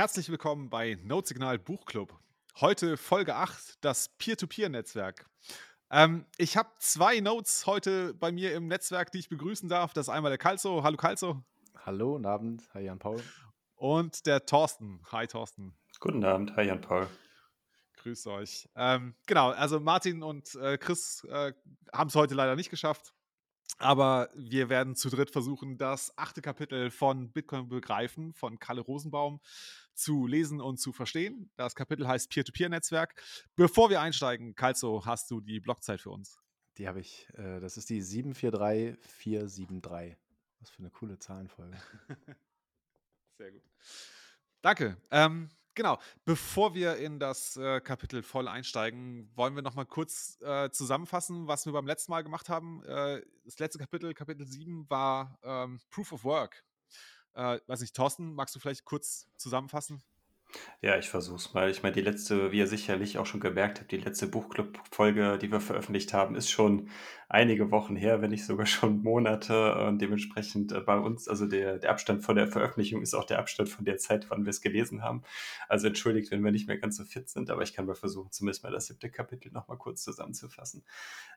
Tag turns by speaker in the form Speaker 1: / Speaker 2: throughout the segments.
Speaker 1: Herzlich willkommen bei Notesignal Buchclub. Heute Folge 8, das Peer-to-Peer-Netzwerk. Ähm, ich habe zwei Notes heute bei mir im Netzwerk, die ich begrüßen darf. Das ist einmal der Kalzo. Hallo Kalzo.
Speaker 2: Hallo, guten Abend. Hi Jan-Paul.
Speaker 1: Und der Thorsten. Hi Thorsten.
Speaker 3: Guten Abend. Hi Jan-Paul.
Speaker 1: Grüß euch. Ähm, genau, also Martin und äh, Chris äh, haben es heute leider nicht geschafft. Aber wir werden zu dritt versuchen, das achte Kapitel von Bitcoin begreifen von Kalle Rosenbaum zu lesen und zu verstehen. Das Kapitel heißt Peer-to-Peer-Netzwerk. Bevor wir einsteigen, Kalzo, hast du die Blockzeit für uns?
Speaker 2: Die habe ich. Äh, das ist die 743473. Was für eine coole Zahlenfolge.
Speaker 1: Sehr gut. Danke. Ähm, genau. Bevor wir in das äh, Kapitel voll einsteigen, wollen wir noch mal kurz äh, zusammenfassen, was wir beim letzten Mal gemacht haben. Äh, das letzte Kapitel, Kapitel 7, war ähm, Proof of Work. Äh, weiß nicht, Thorsten, magst du vielleicht kurz zusammenfassen?
Speaker 3: Ja, ich versuch's mal. Ich meine, die letzte, wie ihr sicherlich auch schon gemerkt habt, die letzte Buchclub-Folge, die wir veröffentlicht haben, ist schon einige Wochen her, wenn nicht sogar schon Monate. Und dementsprechend äh, bei uns, also der, der Abstand von der Veröffentlichung ist auch der Abstand von der Zeit, wann wir es gelesen haben. Also entschuldigt, wenn wir nicht mehr ganz so fit sind, aber ich kann mal versuchen, zumindest mal das siebte Kapitel nochmal kurz zusammenzufassen.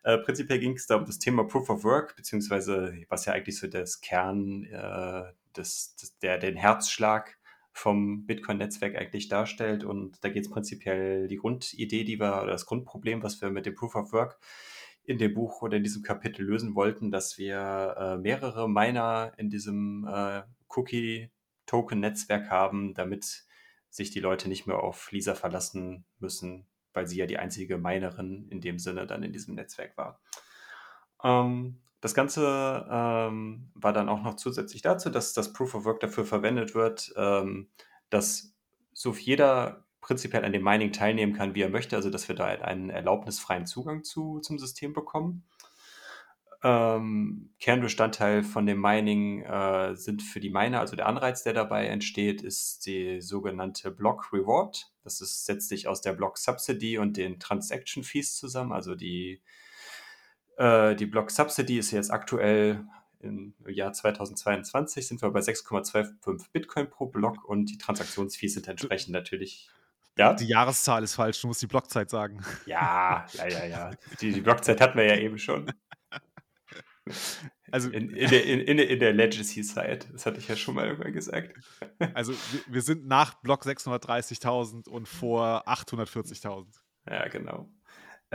Speaker 3: Äh, prinzipiell ging es da um das Thema Proof of Work, beziehungsweise was ja eigentlich so das Kern äh, des, des, der, den Herzschlag vom Bitcoin-Netzwerk eigentlich darstellt. Und da geht es prinzipiell die Grundidee, die wir, oder das Grundproblem, was wir mit dem Proof of Work in dem Buch oder in diesem Kapitel lösen wollten, dass wir äh, mehrere Miner in diesem äh, Cookie-Token-Netzwerk haben, damit sich die Leute nicht mehr auf Lisa verlassen müssen, weil sie ja die einzige Minerin in dem Sinne dann in diesem Netzwerk war. Ähm, das Ganze ähm, war dann auch noch zusätzlich dazu, dass das Proof of Work dafür verwendet wird, ähm, dass so jeder prinzipiell an dem Mining teilnehmen kann, wie er möchte, also dass wir da einen erlaubnisfreien Zugang zu, zum System bekommen. Ähm, Kernbestandteil von dem Mining äh, sind für die Miner, also der Anreiz, der dabei entsteht, ist die sogenannte Block Reward. Das ist, setzt sich aus der Block Subsidy und den Transaction Fees zusammen, also die äh, die Block Subsidy ist jetzt aktuell im Jahr 2022 sind wir bei 6,25 Bitcoin pro Block und die Transaktionsfees sind entsprechend natürlich.
Speaker 1: Ja? Die Jahreszahl ist falsch, du musst die Blockzeit sagen.
Speaker 3: Ja, ja, ja, ja. Die, die Blockzeit hatten wir ja eben schon. Also in, in, der, in, in der Legacy-Side, das hatte ich ja schon mal irgendwann gesagt.
Speaker 1: Also wir, wir sind nach Block 630.000 und vor 840.000.
Speaker 3: Ja, genau.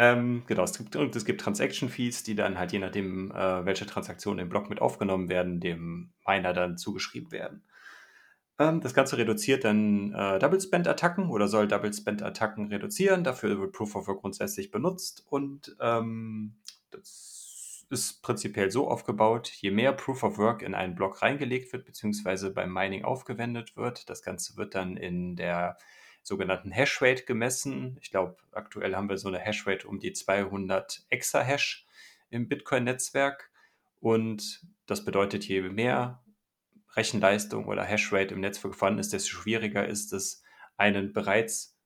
Speaker 3: Ähm, genau, es gibt, es gibt Transaction-Fees, die dann halt je nachdem, äh, welche Transaktionen im Block mit aufgenommen werden, dem Miner dann zugeschrieben werden. Ähm, das Ganze reduziert dann äh, Double-Spend-Attacken oder soll Double-Spend-Attacken reduzieren. Dafür wird Proof of Work grundsätzlich benutzt und ähm, das ist prinzipiell so aufgebaut, je mehr Proof of Work in einen Block reingelegt wird, beziehungsweise beim Mining aufgewendet wird, das Ganze wird dann in der sogenannten Hashrate gemessen. Ich glaube, aktuell haben wir so eine Hashrate um die 200 Exahash im Bitcoin-Netzwerk. Und das bedeutet, je mehr Rechenleistung oder Hashrate im Netzwerk vorhanden ist, desto schwieriger ist es, einen bereits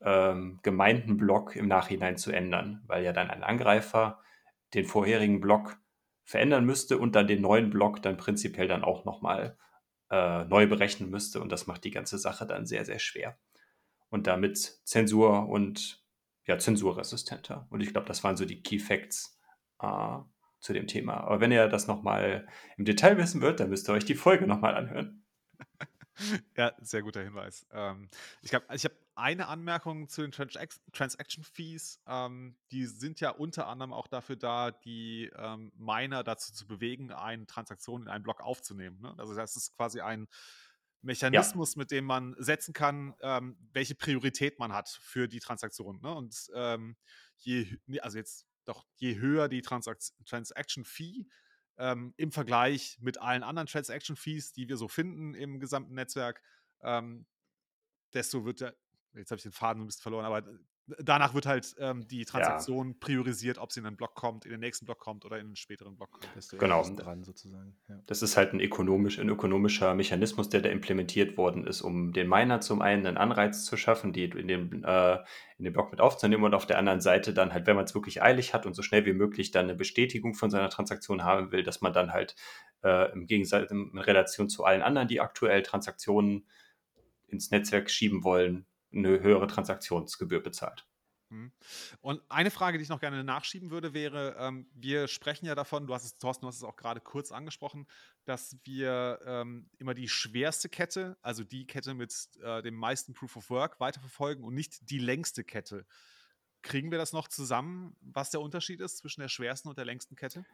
Speaker 3: ähm, gemeinten Block im Nachhinein zu ändern, weil ja dann ein Angreifer den vorherigen Block verändern müsste und dann den neuen Block dann prinzipiell dann auch nochmal äh, neu berechnen müsste. Und das macht die ganze Sache dann sehr, sehr schwer und damit Zensur und ja, zensurresistenter. Und ich glaube, das waren so die Key Facts äh, zu dem Thema. Aber wenn ihr das nochmal im Detail wissen wollt, dann müsst ihr euch die Folge nochmal anhören.
Speaker 1: ja, sehr guter Hinweis. Ähm, ich habe ich hab eine Anmerkung zu den Trans Transaction Fees. Ähm, die sind ja unter anderem auch dafür da, die ähm, Miner dazu zu bewegen, eine Transaktion in einen Block aufzunehmen. Ne? Also das ist quasi ein Mechanismus, ja. mit dem man setzen kann, ähm, welche Priorität man hat für die Transaktion. Ne? Und ähm, je, also jetzt doch, je höher die Transakt Transaction Fee ähm, im Vergleich mit allen anderen Transaction Fees, die wir so finden im gesamten Netzwerk, ähm, desto wird der, jetzt habe ich den Faden ein bisschen verloren, aber danach wird halt ähm, die Transaktion ja. priorisiert, ob sie in einen Block kommt, in den nächsten Block kommt oder in einen späteren Block kommt.
Speaker 3: Genau. Dran sozusagen. Ja. Das ist halt ein, ökonomisch, ein ökonomischer Mechanismus, der da implementiert worden ist, um den Miner zum einen einen Anreiz zu schaffen, die in den, äh, in den Block mit aufzunehmen und auf der anderen Seite dann halt, wenn man es wirklich eilig hat und so schnell wie möglich dann eine Bestätigung von seiner Transaktion haben will, dass man dann halt äh, im Gegensatz in Relation zu allen anderen, die aktuell Transaktionen ins Netzwerk schieben wollen, eine höhere Transaktionsgebühr bezahlt.
Speaker 1: Mhm. Und eine Frage, die ich noch gerne nachschieben würde, wäre, ähm, wir sprechen ja davon, du hast es, Thorsten, du hast es auch gerade kurz angesprochen, dass wir ähm, immer die schwerste Kette, also die Kette mit äh, dem meisten Proof of Work weiterverfolgen und nicht die längste Kette. Kriegen wir das noch zusammen, was der Unterschied ist zwischen der schwersten und der längsten Kette?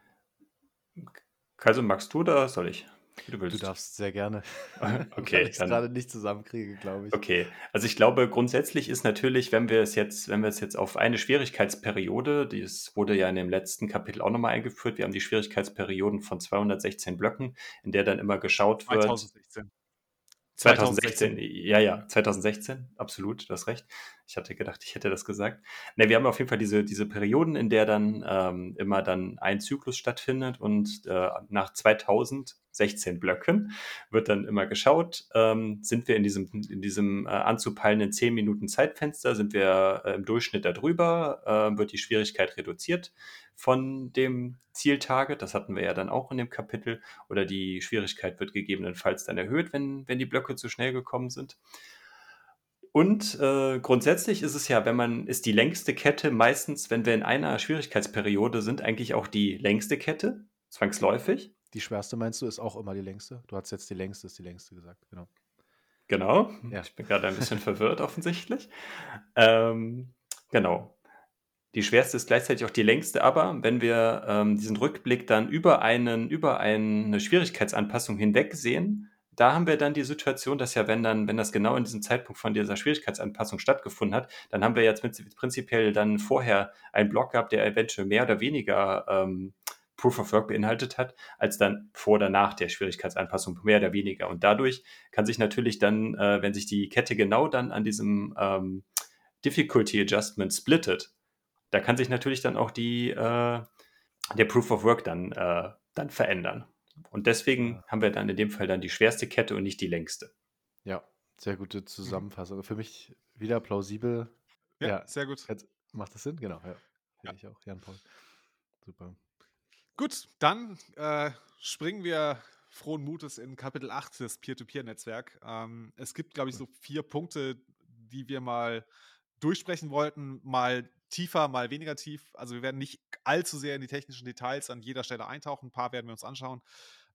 Speaker 3: Kaiser, magst du oder soll ich?
Speaker 2: Wie du willst. Du darfst sehr gerne.
Speaker 3: okay. Weil
Speaker 2: ich es gerade nicht zusammenkriege, glaube ich.
Speaker 3: Okay. Also ich glaube, grundsätzlich ist natürlich, wenn wir es jetzt, wenn wir es jetzt auf eine Schwierigkeitsperiode, das wurde ja in dem letzten Kapitel auch nochmal eingeführt, wir haben die Schwierigkeitsperioden von 216 Blöcken, in der dann immer geschaut wird.
Speaker 1: 2016.
Speaker 3: 2016, ja, ja, 2016, absolut, du hast recht. Ich hatte gedacht, ich hätte das gesagt. Ne, wir haben auf jeden Fall diese, diese Perioden, in der dann ähm, immer dann ein Zyklus stattfindet und äh, nach 2016 Blöcken wird dann immer geschaut, ähm, sind wir in diesem, in diesem äh, anzupeilenden 10 Minuten Zeitfenster, sind wir äh, im Durchschnitt darüber, äh, wird die Schwierigkeit reduziert von dem Zieltarget. Das hatten wir ja dann auch in dem Kapitel. Oder die Schwierigkeit wird gegebenenfalls dann erhöht, wenn, wenn die Blöcke zu schnell gekommen sind. Und äh, grundsätzlich ist es ja, wenn man, ist die längste Kette meistens, wenn wir in einer Schwierigkeitsperiode sind, eigentlich auch die längste Kette, zwangsläufig.
Speaker 2: Die schwerste meinst du, ist auch immer die längste? Du hast jetzt die längste, ist die längste gesagt, genau.
Speaker 3: Genau. Ja. Ich bin gerade ein bisschen verwirrt offensichtlich. Ähm, genau. Die schwerste ist gleichzeitig auch die längste, aber wenn wir ähm, diesen Rückblick dann über, einen, über eine Schwierigkeitsanpassung hinweg sehen, da haben wir dann die Situation, dass ja, wenn dann, wenn das genau in diesem Zeitpunkt von dieser Schwierigkeitsanpassung stattgefunden hat, dann haben wir jetzt prinzipiell dann vorher einen Block gehabt, der eventuell mehr oder weniger ähm, Proof of Work beinhaltet hat, als dann vor oder nach der Schwierigkeitsanpassung, mehr oder weniger. Und dadurch kann sich natürlich dann, äh, wenn sich die Kette genau dann an diesem ähm, Difficulty Adjustment splittet, da kann sich natürlich dann auch die, äh, der Proof of Work dann, äh, dann verändern. Und deswegen ja. haben wir dann in dem Fall dann die schwerste Kette und nicht die längste.
Speaker 2: Ja, sehr gute Zusammenfassung. Für mich wieder plausibel.
Speaker 1: Ja, ja sehr gut.
Speaker 2: Jetzt macht das Sinn? Genau, ja. ja. ich auch. Jan Paul. Super.
Speaker 1: Gut, dann äh, springen wir frohen Mutes in Kapitel 8 des Peer-to-Peer-Netzwerk. Ähm, es gibt, glaube ich, so vier Punkte, die wir mal durchsprechen wollten, mal tiefer, mal weniger tief. Also wir werden nicht allzu sehr in die technischen Details an jeder Stelle eintauchen. Ein paar werden wir uns anschauen,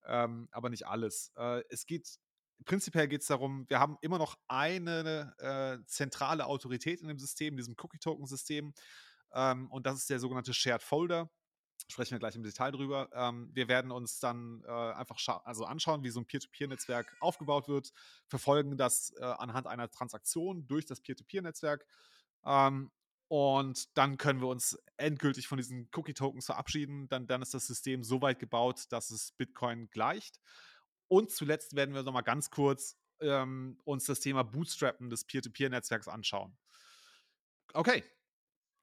Speaker 1: ähm, aber nicht alles. Äh, es geht prinzipiell geht es darum, wir haben immer noch eine äh, zentrale Autorität in dem System, diesem Cookie-Token-System. Ähm, und das ist der sogenannte Shared Folder. Sprechen wir gleich im Detail drüber. Ähm, wir werden uns dann äh, einfach also anschauen, wie so ein Peer-to-Peer-Netzwerk aufgebaut wird, verfolgen das äh, anhand einer Transaktion durch das Peer-to-Peer-Netzwerk ähm, und dann können wir uns endgültig von diesen Cookie-Tokens verabschieden. Dann, dann ist das System so weit gebaut, dass es Bitcoin gleicht. Und zuletzt werden wir nochmal ganz kurz ähm, uns das Thema Bootstrappen des Peer-to-Peer-Netzwerks anschauen. Okay,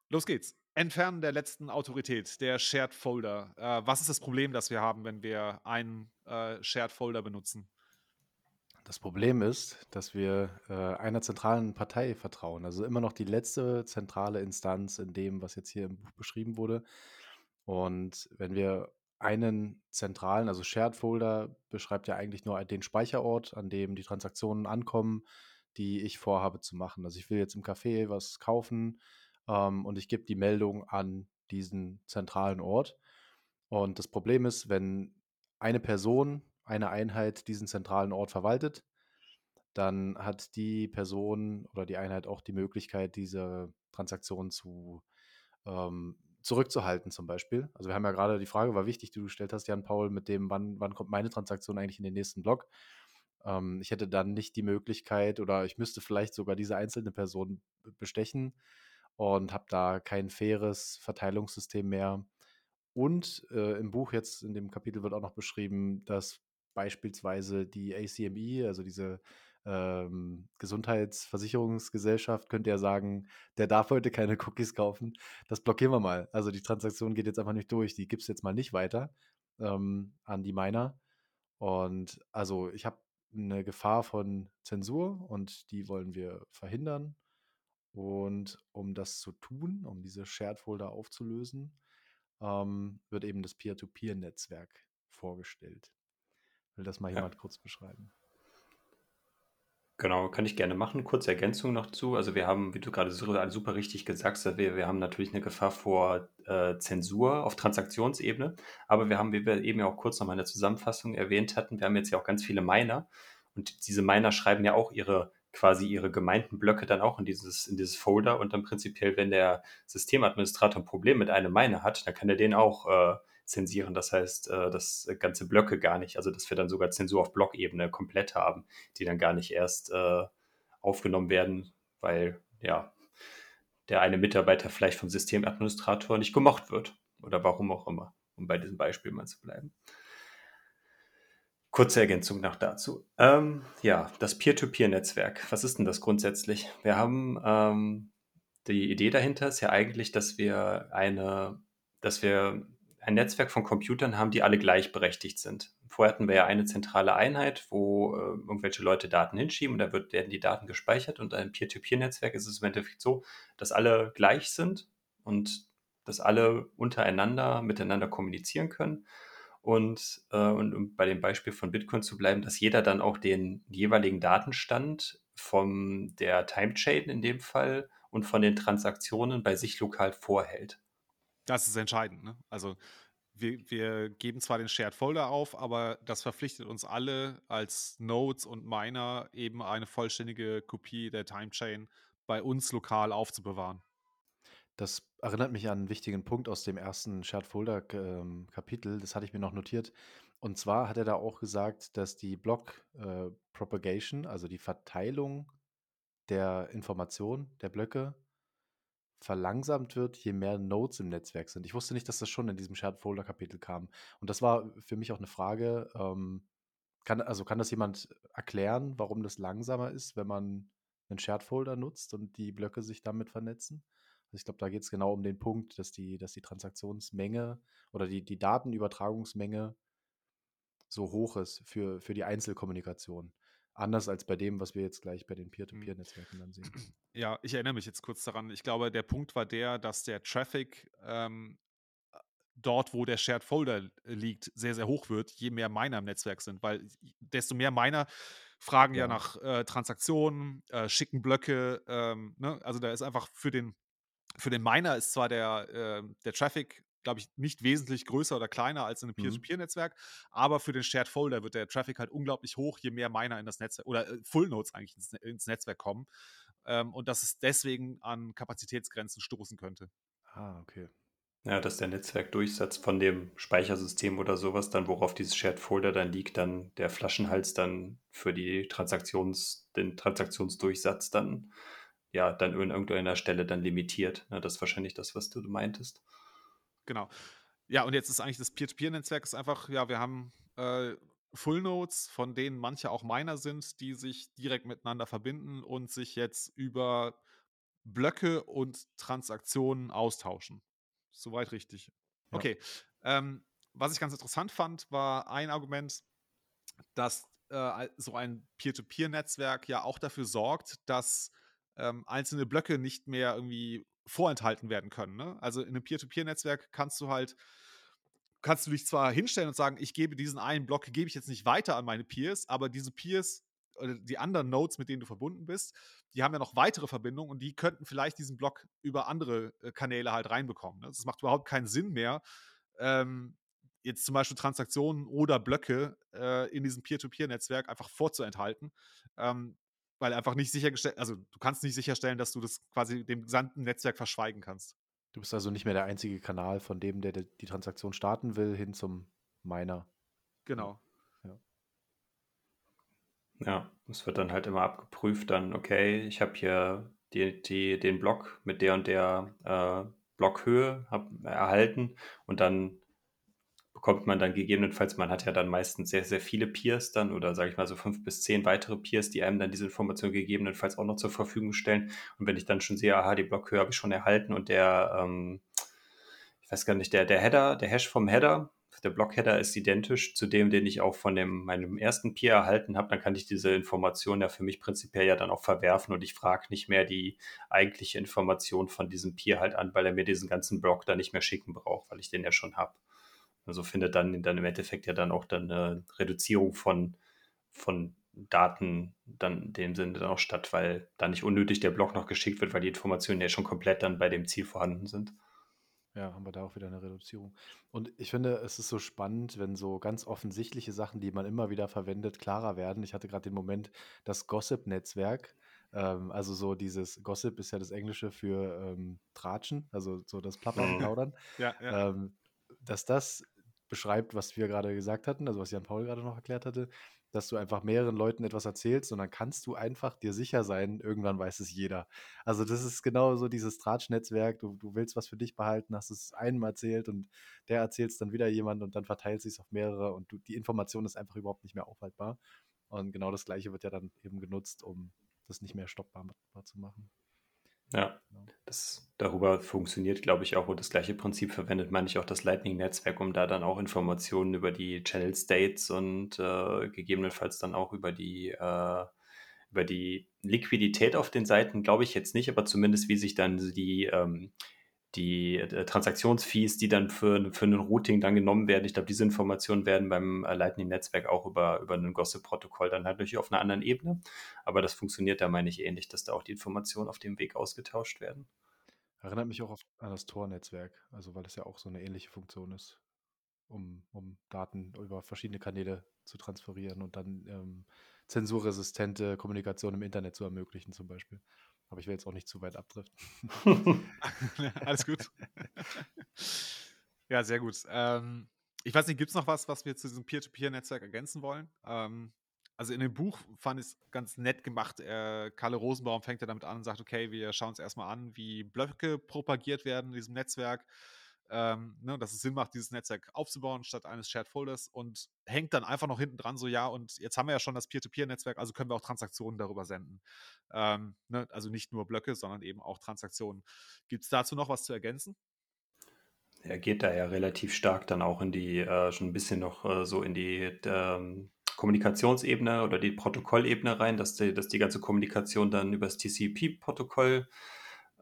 Speaker 1: los geht's. Entfernen der letzten Autorität, der Shared Folder. Äh, was ist das Problem, das wir haben, wenn wir einen äh, Shared Folder benutzen?
Speaker 2: Das Problem ist, dass wir äh, einer zentralen Partei vertrauen. Also immer noch die letzte zentrale Instanz in dem, was jetzt hier im Buch beschrieben wurde. Und wenn wir einen zentralen, also Shared Folder beschreibt ja eigentlich nur den Speicherort, an dem die Transaktionen ankommen, die ich vorhabe zu machen. Also ich will jetzt im Café was kaufen ähm, und ich gebe die Meldung an diesen zentralen Ort. Und das Problem ist, wenn eine Person eine Einheit diesen zentralen Ort verwaltet, dann hat die Person oder die Einheit auch die Möglichkeit, diese Transaktion zu ähm, zurückzuhalten zum Beispiel. Also wir haben ja gerade die Frage, war wichtig, die du gestellt hast, Jan Paul, mit dem, wann, wann kommt meine Transaktion eigentlich in den nächsten Block? Ähm, ich hätte dann nicht die Möglichkeit oder ich müsste vielleicht sogar diese einzelne Person bestechen und habe da kein faires Verteilungssystem mehr. Und äh, im Buch jetzt, in dem Kapitel wird auch noch beschrieben, dass beispielsweise die ACME, also diese ähm, Gesundheitsversicherungsgesellschaft, könnte ja sagen, der darf heute keine Cookies kaufen. Das blockieren wir mal. Also die Transaktion geht jetzt einfach nicht durch. Die gibt es jetzt mal nicht weiter ähm, an die Miner. Und also ich habe eine Gefahr von Zensur und die wollen wir verhindern. Und um das zu tun, um diese Shared Folder aufzulösen, ähm, wird eben das Peer-to-Peer-Netzwerk vorgestellt. Will das mal jemand ja. kurz beschreiben?
Speaker 3: Genau, kann ich gerne machen. Kurze Ergänzung noch zu. Also wir haben, wie du gerade super richtig gesagt hast, wir, wir haben natürlich eine Gefahr vor äh, Zensur auf Transaktionsebene, aber wir haben, wie wir eben ja auch kurz nochmal in der Zusammenfassung erwähnt hatten, wir haben jetzt ja auch ganz viele Miner und diese Miner schreiben ja auch ihre quasi ihre gemeinten Blöcke dann auch in dieses, in dieses Folder und dann prinzipiell, wenn der Systemadministrator ein Problem mit einem Miner hat, dann kann er den auch äh, zensieren. Das heißt, äh, das ganze Blöcke gar nicht, also dass wir dann sogar Zensur auf Blockebene komplett haben, die dann gar nicht erst äh, aufgenommen werden, weil ja der eine Mitarbeiter vielleicht vom Systemadministrator nicht gemocht wird oder warum auch immer, um bei diesem Beispiel mal zu bleiben. Kurze Ergänzung noch dazu. Ähm, ja, das Peer-to-Peer-Netzwerk. Was ist denn das grundsätzlich? Wir haben ähm, die Idee dahinter ist ja eigentlich, dass wir eine, dass wir ein Netzwerk von Computern haben, die alle gleichberechtigt sind. Vorher hatten wir ja eine zentrale Einheit, wo äh, irgendwelche Leute Daten hinschieben und da wird, werden die Daten gespeichert. Und ein Peer-to-Peer-Netzwerk ist es im Endeffekt so, dass alle gleich sind und dass alle untereinander miteinander kommunizieren können. Und, äh, und um bei dem Beispiel von Bitcoin zu bleiben, dass jeder dann auch den jeweiligen Datenstand von der Timechain in dem Fall und von den Transaktionen bei sich lokal vorhält.
Speaker 1: Das ist entscheidend. Ne? Also wir, wir, geben zwar den Shared Folder auf, aber das verpflichtet uns alle als Nodes und Miner eben eine vollständige Kopie der Timechain bei uns lokal aufzubewahren.
Speaker 2: Das erinnert mich an einen wichtigen Punkt aus dem ersten Shared Folder ähm, Kapitel. Das hatte ich mir noch notiert. Und zwar hat er da auch gesagt, dass die Block äh, Propagation, also die Verteilung der Information der Blöcke, verlangsamt wird, je mehr Nodes im Netzwerk sind. Ich wusste nicht, dass das schon in diesem Shared Folder Kapitel kam. Und das war für mich auch eine Frage. Ähm, kann, also kann das jemand erklären, warum das langsamer ist, wenn man einen Shared Folder nutzt und die Blöcke sich damit vernetzen? Also ich glaube, da geht es genau um den Punkt, dass die, dass die Transaktionsmenge oder die, die Datenübertragungsmenge so hoch ist für, für die Einzelkommunikation. Anders als bei dem, was wir jetzt gleich bei den mhm. Peer-to-Peer-Netzwerken dann sehen.
Speaker 1: Ja, ich erinnere mich jetzt kurz daran. Ich glaube, der Punkt war der, dass der Traffic ähm, dort, wo der Shared Folder liegt, sehr, sehr hoch wird, je mehr Miner im Netzwerk sind, weil desto mehr Miner fragen ja, ja nach äh, Transaktionen, äh, schicken Blöcke. Ähm, ne? Also da ist einfach für den, für den Miner ist zwar der, äh, der Traffic glaube ich, nicht wesentlich größer oder kleiner als in einem mhm. Peer-to-Peer-Netzwerk. Aber für den Shared Folder wird der Traffic halt unglaublich hoch, je mehr Miner in das Netzwerk oder äh, Full Nodes eigentlich ins, ins Netzwerk kommen. Ähm, und dass es deswegen an Kapazitätsgrenzen stoßen könnte.
Speaker 2: Ah, okay.
Speaker 3: Ja, dass der Netzwerkdurchsatz von dem Speichersystem oder sowas, dann worauf dieses Shared Folder dann liegt, dann der Flaschenhals dann für die Transaktions, den Transaktionsdurchsatz dann ja dann an irgendeiner Stelle dann limitiert. Ja, das ist wahrscheinlich das, was du meintest.
Speaker 1: Genau. Ja, und jetzt ist eigentlich das Peer-to-Peer-Netzwerk ist einfach, ja, wir haben äh, Full Nodes, von denen manche auch Miner sind, die sich direkt miteinander verbinden und sich jetzt über Blöcke und Transaktionen austauschen. Soweit richtig. Ja. Okay. Ähm, was ich ganz interessant fand, war ein Argument, dass äh, so ein Peer-to-Peer-Netzwerk ja auch dafür sorgt, dass ähm, einzelne Blöcke nicht mehr irgendwie vorenthalten werden können. Ne? Also in einem Peer-to-Peer-Netzwerk kannst du halt, kannst du dich zwar hinstellen und sagen, ich gebe diesen einen Block, gebe ich jetzt nicht weiter an meine Peers, aber diese Peers oder die anderen Nodes, mit denen du verbunden bist, die haben ja noch weitere Verbindungen und die könnten vielleicht diesen Block über andere äh, Kanäle halt reinbekommen. Ne? Das macht überhaupt keinen Sinn mehr, ähm, jetzt zum Beispiel Transaktionen oder Blöcke äh, in diesem Peer-to-Peer-Netzwerk einfach vorzuenthalten. Ähm, weil einfach nicht sichergestellt, also du kannst nicht sicherstellen, dass du das quasi dem gesamten Netzwerk verschweigen kannst.
Speaker 2: Du bist also nicht mehr der einzige Kanal von dem, der die Transaktion starten will, hin zum Miner.
Speaker 1: Genau.
Speaker 3: Ja. Ja, es wird dann halt immer abgeprüft, dann, okay, ich habe hier die, die, den Block mit der und der äh, Blockhöhe hab, erhalten und dann bekommt man dann gegebenenfalls, man hat ja dann meistens sehr, sehr viele Peers dann oder sage ich mal so fünf bis zehn weitere Peers, die einem dann diese Information gegebenenfalls auch noch zur Verfügung stellen. Und wenn ich dann schon sehe, aha, die Blockhöhe habe ich schon erhalten und der, ähm, ich weiß gar nicht, der, der Header, der Hash vom Header, der Blockheader ist identisch zu dem, den ich auch von dem, meinem ersten Peer erhalten habe, dann kann ich diese Information ja für mich prinzipiell ja dann auch verwerfen und ich frage nicht mehr die eigentliche Information von diesem Peer halt an, weil er mir diesen ganzen Block dann nicht mehr schicken braucht, weil ich den ja schon habe. Also findet dann, dann im Endeffekt ja dann auch dann eine Reduzierung von, von Daten dann in dem Sinne dann auch statt, weil da nicht unnötig der Block noch geschickt wird, weil die Informationen ja schon komplett dann bei dem Ziel vorhanden sind.
Speaker 2: Ja, haben wir da auch wieder eine Reduzierung. Und ich finde, es ist so spannend, wenn so ganz offensichtliche Sachen, die man immer wieder verwendet, klarer werden. Ich hatte gerade den Moment, das Gossip-Netzwerk, ähm, also so dieses Gossip ist ja das Englische für ähm, Tratschen, also so das Plappern,
Speaker 3: Mhm.
Speaker 2: Plaudern,
Speaker 1: Ja, ja.
Speaker 2: ähm, dass das beschreibt, was wir gerade gesagt hatten, also was Jan Paul gerade noch erklärt hatte, dass du einfach mehreren Leuten etwas erzählst und dann kannst du einfach dir sicher sein, irgendwann weiß es jeder. Also das ist genau so dieses Tratsch-Netzwerk, du, du willst was für dich behalten, hast es einem erzählt und der erzählt es dann wieder jemand und dann verteilt sich es auf mehrere und du, die Information ist einfach überhaupt nicht mehr aufhaltbar. Und genau das gleiche wird ja dann eben genutzt, um das nicht mehr stoppbar zu machen.
Speaker 3: Ja, das darüber funktioniert, glaube ich, auch, und das gleiche Prinzip verwendet meine ich auch das Lightning-Netzwerk, um da dann auch Informationen über die Channel States und äh, gegebenenfalls dann auch über die, äh, über die Liquidität auf den Seiten, glaube ich jetzt nicht, aber zumindest wie sich dann die, ähm, die äh, Transaktionsfees, die dann für, für ein Routing dann genommen werden, ich glaube, diese Informationen werden beim äh, Lightning-Netzwerk auch über, über ein Gossip-Protokoll dann halt natürlich auf einer anderen Ebene. Aber das funktioniert da, meine ich, ähnlich, dass da auch die Informationen auf dem Weg ausgetauscht werden.
Speaker 2: Erinnert mich auch auf, an das Tor-Netzwerk, also weil es ja auch so eine ähnliche Funktion ist, um, um Daten über verschiedene Kanäle zu transferieren und dann ähm, zensurresistente Kommunikation im Internet zu ermöglichen, zum Beispiel. Aber ich will jetzt auch nicht zu weit abdriften.
Speaker 1: Alles gut. ja, sehr gut. Ähm, ich weiß nicht, gibt es noch was, was wir zu diesem Peer-to-Peer-Netzwerk ergänzen wollen? Ähm, also in dem Buch fand ich es ganz nett gemacht. Äh, Kalle Rosenbaum fängt ja damit an und sagt, okay, wir schauen uns erstmal an, wie Blöcke propagiert werden in diesem Netzwerk. Ähm, ne, dass es Sinn macht, dieses Netzwerk aufzubauen statt eines Shared Folders und hängt dann einfach noch hinten dran, so ja, und jetzt haben wir ja schon das Peer-to-Peer-Netzwerk, also können wir auch Transaktionen darüber senden. Ähm, ne, also nicht nur Blöcke, sondern eben auch Transaktionen. Gibt es dazu noch was zu ergänzen?
Speaker 3: Er geht da ja relativ stark dann auch in die, äh, schon ein bisschen noch äh, so in die ähm, Kommunikationsebene oder die Protokollebene rein, dass die, dass die ganze Kommunikation dann über das TCP-Protokoll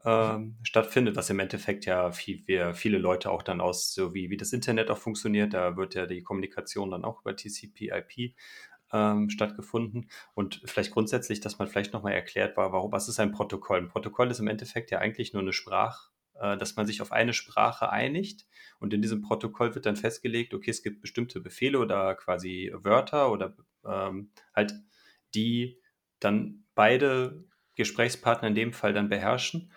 Speaker 3: ähm, stattfindet, was im Endeffekt ja viel, wir, viele Leute auch dann aus, so wie, wie das Internet auch funktioniert, da wird ja die Kommunikation dann auch über TCP/IP ähm, stattgefunden. Und vielleicht grundsätzlich, dass man vielleicht nochmal erklärt, war, warum, was ist ein Protokoll? Ein Protokoll ist im Endeffekt ja eigentlich nur eine Sprache, äh, dass man sich auf eine Sprache einigt und in diesem Protokoll wird dann festgelegt, okay, es gibt bestimmte Befehle oder quasi Wörter oder ähm, halt, die dann beide Gesprächspartner in dem Fall dann beherrschen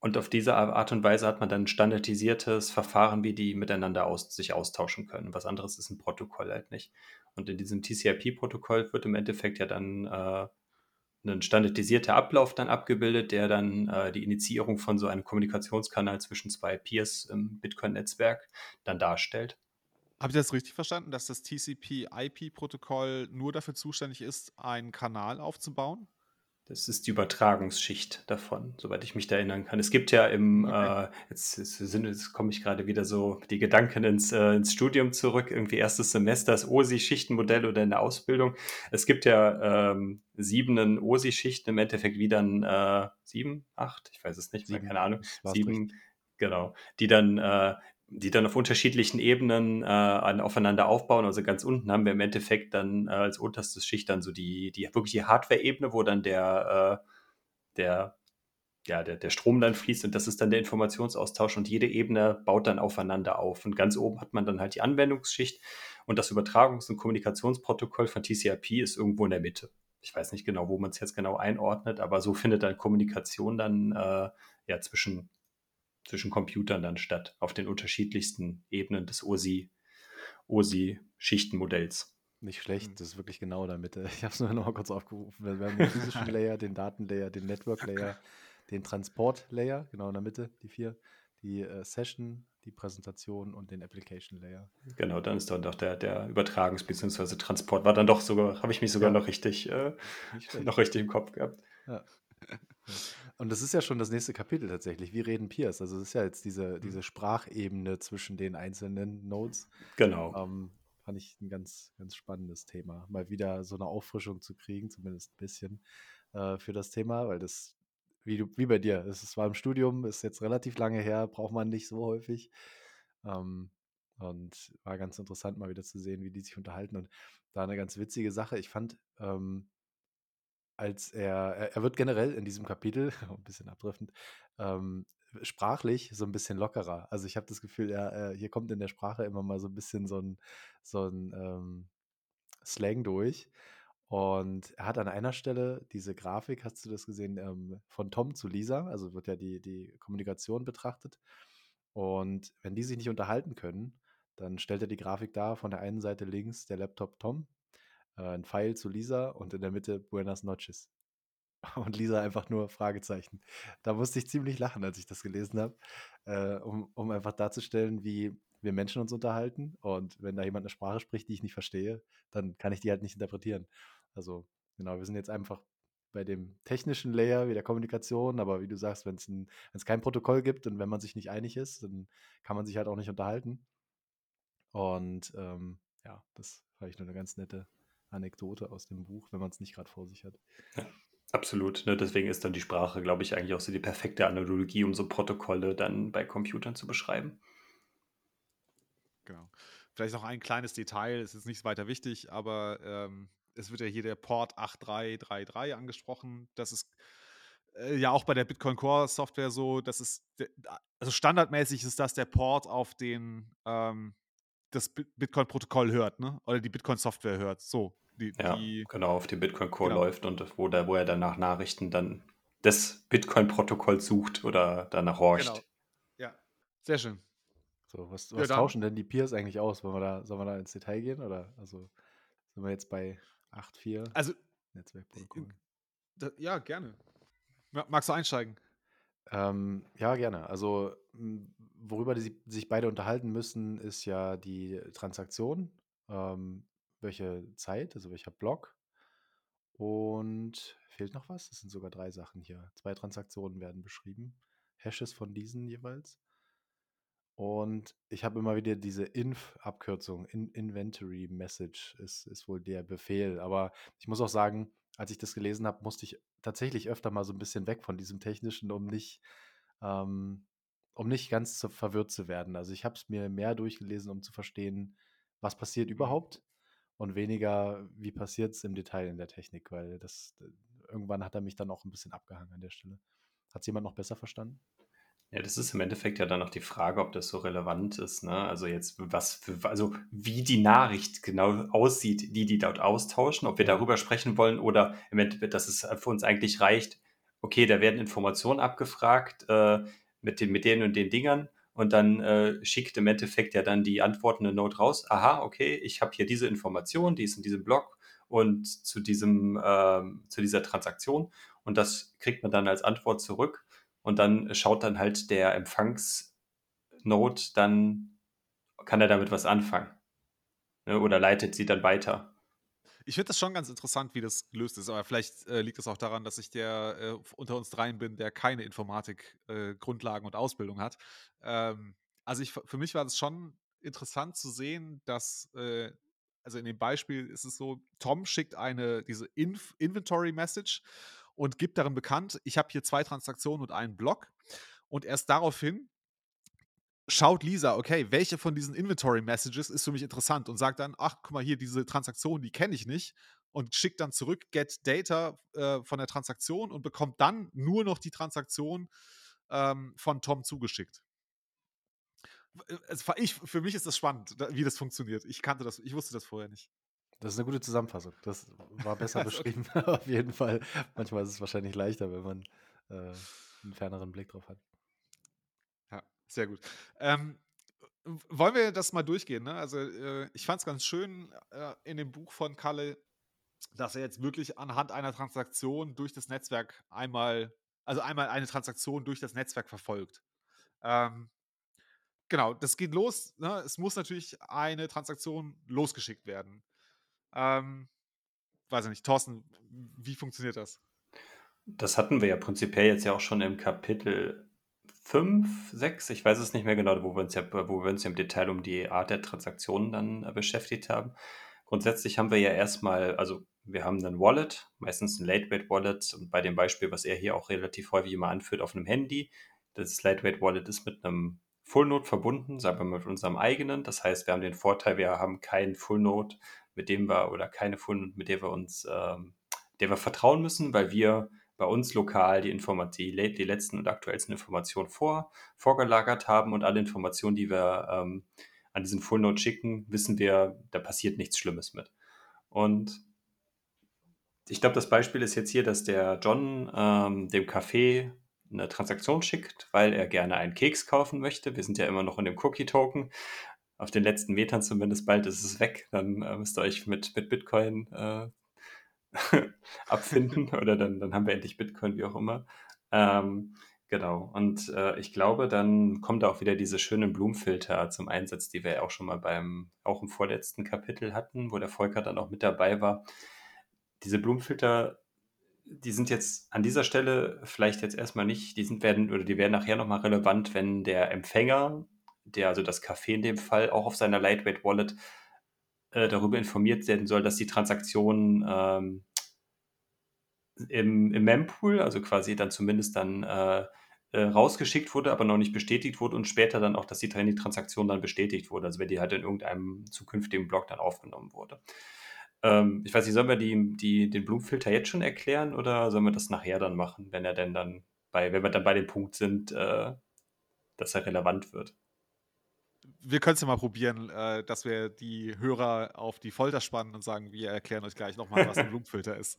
Speaker 3: und auf diese Art und Weise hat man dann ein standardisiertes Verfahren, wie die miteinander aus, sich austauschen können. Was anderes ist ein Protokoll halt nicht. Und in diesem TCP-Protokoll wird im Endeffekt ja dann äh, ein standardisierter Ablauf dann abgebildet, der dann äh, die Initiierung von so einem Kommunikationskanal zwischen zwei Peers im Bitcoin-Netzwerk dann darstellt.
Speaker 1: Habt ihr das richtig verstanden, dass das TCP-IP-Protokoll nur dafür zuständig ist, einen Kanal aufzubauen?
Speaker 3: Das ist die Übertragungsschicht davon, soweit ich mich da erinnern kann. Es gibt ja im, okay. äh, jetzt, jetzt, jetzt komme ich gerade wieder so die Gedanken ins, äh, ins Studium zurück, irgendwie erstes Semester, das OSI-Schichtenmodell oder in der Ausbildung. Es gibt ja ähm, sieben OSI-Schichten, im Endeffekt wieder ein äh, sieben, acht, ich weiß es nicht mehr, keine Ahnung, sieben, richtig. genau, die dann äh, die dann auf unterschiedlichen Ebenen äh, aufeinander aufbauen. Also ganz unten haben wir im Endeffekt dann äh, als unterstes Schicht dann so die, die wirklich die Hardware-Ebene, wo dann der, äh, der, ja, der, der Strom dann fließt und das ist dann der Informationsaustausch und jede Ebene baut dann aufeinander auf. Und ganz oben hat man dann halt die Anwendungsschicht und das Übertragungs- und Kommunikationsprotokoll von TCP ist irgendwo in der Mitte. Ich weiß nicht genau, wo man es jetzt genau einordnet, aber so findet dann Kommunikation dann äh, ja zwischen zwischen Computern dann statt, auf den unterschiedlichsten Ebenen des OSI, OSI-Schichtenmodells.
Speaker 2: Nicht schlecht, das ist wirklich genau in der Mitte. Ich habe es nur noch mal kurz aufgerufen. Wir haben den physischen Layer, den Datenlayer, den Network-Layer, den Transport-Layer, genau in der Mitte, die vier, die äh, Session, die Präsentation und den Application-Layer.
Speaker 3: Genau, dann ist dann doch der, der Übertragungs- bzw. Transport, war dann doch sogar, habe ich mich sogar ja. noch richtig, äh, noch richtig im Kopf gehabt.
Speaker 2: Ja. Und das ist ja schon das nächste Kapitel tatsächlich. Wie reden Peers? Also es ist ja jetzt diese, diese Sprachebene zwischen den einzelnen Nodes.
Speaker 3: Genau.
Speaker 2: Ähm, fand ich ein ganz, ganz spannendes Thema. Mal wieder so eine Auffrischung zu kriegen, zumindest ein bisschen äh, für das Thema, weil das, wie, du, wie bei dir, es war im Studium, ist jetzt relativ lange her, braucht man nicht so häufig. Ähm, Und war ganz interessant, mal wieder zu sehen, wie die sich unterhalten. Und da eine ganz witzige Sache. Ich fand, ähm, als er, er, wird generell in diesem Kapitel, ein bisschen abdriftend, ähm, sprachlich so ein bisschen lockerer. Also ich habe das Gefühl, er, hier kommt in der Sprache immer mal so ein bisschen so ein, so ein ähm, Slang durch. Und er hat an einer Stelle diese Grafik, hast du das gesehen, ähm, von Tom zu Lisa, also wird ja die, die Kommunikation betrachtet. Und wenn die sich nicht unterhalten können, dann stellt er die Grafik dar, von der einen Seite links der Laptop Tom, äh, ein Pfeil zu Lisa und in der Mitte Buenas noches. Und Lisa einfach nur Fragezeichen. Da musste ich ziemlich lachen, als ich das gelesen habe, äh, um, um einfach darzustellen, wie wir Menschen uns unterhalten. Und wenn da jemand eine Sprache spricht, die ich nicht verstehe, dann kann ich die halt nicht interpretieren. Also, genau, wir sind jetzt einfach bei dem technischen Layer wie der Kommunikation, aber wie du sagst, wenn es kein Protokoll gibt und wenn man sich nicht einig ist, dann kann man sich halt auch nicht unterhalten. Und ähm, ja, das war ich nur eine ganz nette Anekdote aus dem Buch, wenn man es nicht gerade vor sich hat.
Speaker 3: Ja, absolut. Ne? Deswegen ist dann die Sprache, glaube ich, eigentlich auch so die perfekte Analogie, um so Protokolle dann bei Computern zu beschreiben.
Speaker 1: Genau. Vielleicht noch ein kleines Detail, es ist nicht weiter wichtig, aber ähm, es wird ja hier der Port 8333 angesprochen. Das ist äh, ja auch bei der Bitcoin Core Software so, dass es, also standardmäßig ist das der Port, auf den ähm, das Bitcoin-Protokoll hört, ne? Oder die Bitcoin-Software hört. So.
Speaker 3: Die, ja, die, genau, auf dem Bitcoin Core genau. läuft und wo, da, wo er dann nach Nachrichten dann das Bitcoin-Protokoll sucht oder danach horcht. Genau.
Speaker 1: Ja, sehr schön.
Speaker 2: So, was, was ja, tauschen denn die Peers eigentlich aus? Wollen wir da, sollen wir da ins Detail gehen? Oder also sind wir jetzt bei 8.4
Speaker 1: also, Netzwerkprotokoll? Ja, gerne. Magst du einsteigen?
Speaker 2: Ähm, ja, gerne. Also, worüber die sich beide unterhalten müssen, ist ja die Transaktion. Ähm, welche Zeit, also welcher Block. Und fehlt noch was? Es sind sogar drei Sachen hier. Zwei Transaktionen werden beschrieben. Hashes von diesen jeweils. Und ich habe immer wieder diese Inf-Abkürzung, In Inventory Message ist, ist wohl der Befehl. Aber ich muss auch sagen, als ich das gelesen habe, musste ich tatsächlich öfter mal so ein bisschen weg von diesem Technischen, um nicht, ähm, um nicht ganz zu, verwirrt zu werden. Also ich habe es mir mehr durchgelesen, um zu verstehen, was passiert mhm. überhaupt und weniger, wie passiert es im Detail in der Technik, weil das irgendwann hat er mich dann auch ein bisschen abgehangen an der Stelle. Hat es jemand noch besser verstanden?
Speaker 3: Ja, das ist im Endeffekt ja dann auch die Frage, ob das so relevant ist. Ne? Also jetzt, was für, also wie die Nachricht genau aussieht, die die dort austauschen, ob wir darüber sprechen wollen oder im Endeffekt, dass es für uns eigentlich reicht, okay, da werden Informationen abgefragt äh, mit, den, mit den und den Dingern und dann äh, schickt im Endeffekt ja dann die antwortende Note raus, aha, okay, ich habe hier diese Information, die ist in diesem Blog und zu diesem, äh, zu dieser Transaktion und das kriegt man dann als Antwort zurück und dann schaut dann halt der Empfangsnode, dann kann er damit was anfangen. Ne? Oder leitet sie dann weiter.
Speaker 1: Ich finde das schon ganz interessant, wie das gelöst ist, aber vielleicht äh, liegt es auch daran, dass ich der äh, unter uns dreien bin, der keine Informatik-Grundlagen äh, und Ausbildung hat. Ähm, also ich, für mich war das schon interessant zu sehen, dass, äh, also in dem Beispiel ist es so, Tom schickt eine, diese Inf Inventory Message und gibt darin bekannt, ich habe hier zwei Transaktionen und einen Block. Und erst daraufhin schaut Lisa, okay, welche von diesen Inventory Messages ist für mich interessant und sagt dann, ach, guck mal hier, diese Transaktion, die kenne ich nicht und schickt dann zurück Get Data äh, von der Transaktion und bekommt dann nur noch die Transaktion ähm, von Tom zugeschickt. Also ich, für mich ist das spannend, wie das funktioniert. Ich kannte das, ich wusste das vorher nicht.
Speaker 2: Das ist eine gute Zusammenfassung. Das war besser beschrieben, auf jeden Fall. Manchmal ist es wahrscheinlich leichter, wenn man äh, einen ferneren Blick drauf hat.
Speaker 1: Ja, sehr gut. Ähm, wollen wir das mal durchgehen? Ne? Also, äh, ich fand es ganz schön äh, in dem Buch von Kalle, dass er jetzt wirklich anhand einer Transaktion durch das Netzwerk einmal, also einmal eine Transaktion durch das Netzwerk verfolgt. Ähm, genau, das geht los. Ne? Es muss natürlich eine Transaktion losgeschickt werden. Ähm, weiß ich nicht, Thorsten, wie funktioniert das?
Speaker 3: Das hatten wir ja prinzipiell jetzt ja auch schon im Kapitel 5, 6, ich weiß es nicht mehr genau, wo wir uns ja, wo wir uns ja im Detail um die Art der Transaktionen dann äh, beschäftigt haben. Grundsätzlich haben wir ja erstmal, also wir haben ein Wallet, meistens ein Lightweight Wallet und bei dem Beispiel, was er hier auch relativ häufig immer anführt, auf einem Handy. Das Lightweight Wallet ist mit einem Full Node verbunden, sagen wir mal mit unserem eigenen. Das heißt, wir haben den Vorteil, wir haben keinen Full Node, mit dem wir oder keine Full Node, mit der wir uns, ähm, der wir vertrauen müssen, weil wir bei uns lokal die Information, die, die letzten und aktuellsten Informationen vor, vorgelagert haben und alle Informationen, die wir ähm, an diesen Full Node schicken, wissen wir, da passiert nichts Schlimmes mit. Und ich glaube, das Beispiel ist jetzt hier, dass der John ähm, dem Café eine Transaktion schickt, weil er gerne einen Keks kaufen möchte. Wir sind ja immer noch in dem Cookie-Token. Auf den letzten Metern zumindest, bald ist es weg. Dann äh, müsst ihr euch mit, mit Bitcoin äh, abfinden oder dann, dann haben wir endlich Bitcoin, wie auch immer. Ähm, genau. Und äh, ich glaube, dann kommt auch wieder diese schönen Blumenfilter zum Einsatz, die wir ja auch schon mal beim, auch im vorletzten Kapitel hatten, wo der Volker dann auch mit dabei war. Diese Blumenfilter, die sind jetzt an dieser Stelle vielleicht jetzt erstmal nicht, die sind werden oder die werden nachher nochmal relevant, wenn der Empfänger, der also das Café in dem Fall auch auf seiner Lightweight Wallet äh, darüber informiert werden soll, dass die Transaktion ähm, im, im Mempool, also quasi dann zumindest dann äh, äh, rausgeschickt wurde, aber noch nicht bestätigt wurde und später dann auch, dass die, die Transaktion dann bestätigt wurde, also wenn die halt in irgendeinem zukünftigen Block dann aufgenommen wurde. Ähm, ich weiß nicht, sollen wir die, die, den Blumenfilter jetzt schon erklären oder sollen wir das nachher dann machen, wenn er denn dann bei, wenn wir dann bei dem Punkt sind, äh, dass er relevant wird?
Speaker 1: wir können es ja mal probieren, äh, dass wir die Hörer auf die Folter spannen und sagen, wir erklären euch gleich nochmal, was ein Blumenfilter ist.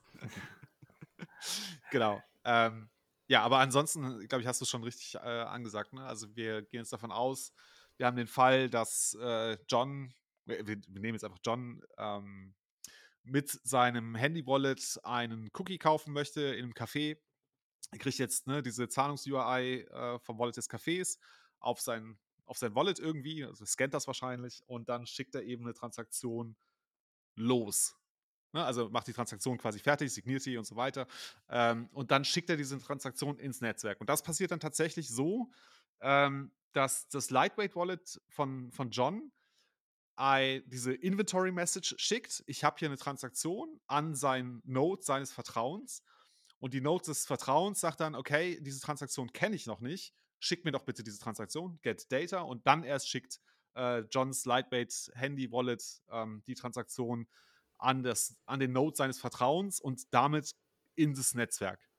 Speaker 1: genau. Ähm, ja, aber ansonsten, glaube ich, hast du es schon richtig äh, angesagt. Ne? Also wir gehen jetzt davon aus, wir haben den Fall, dass äh, John, wir, wir, nehmen jetzt einfach John, ähm, mit seinem Handy-Wallet einen Cookie kaufen möchte in einem Café. Er kriegt jetzt ne, diese Zahlungs-UI äh, vom Wallet des Cafés auf sein auf sein Wallet irgendwie, also scannt das wahrscheinlich und dann schickt er eben eine Transaktion los. Ne, also macht die Transaktion quasi fertig, signiert sie und so weiter. Ähm, und dann schickt er diese Transaktion ins Netzwerk. Und das passiert dann tatsächlich so, ähm, dass das Lightweight Wallet von, von John I, diese Inventory Message schickt. Ich habe hier eine Transaktion an sein Node seines Vertrauens. Und die Node des Vertrauens sagt dann, okay, diese Transaktion kenne ich noch nicht schick mir doch bitte diese Transaktion, get data und dann erst schickt äh, Johns Lightweight Handy Wallet ähm, die Transaktion an, das, an den Node seines Vertrauens und damit in das Netzwerk.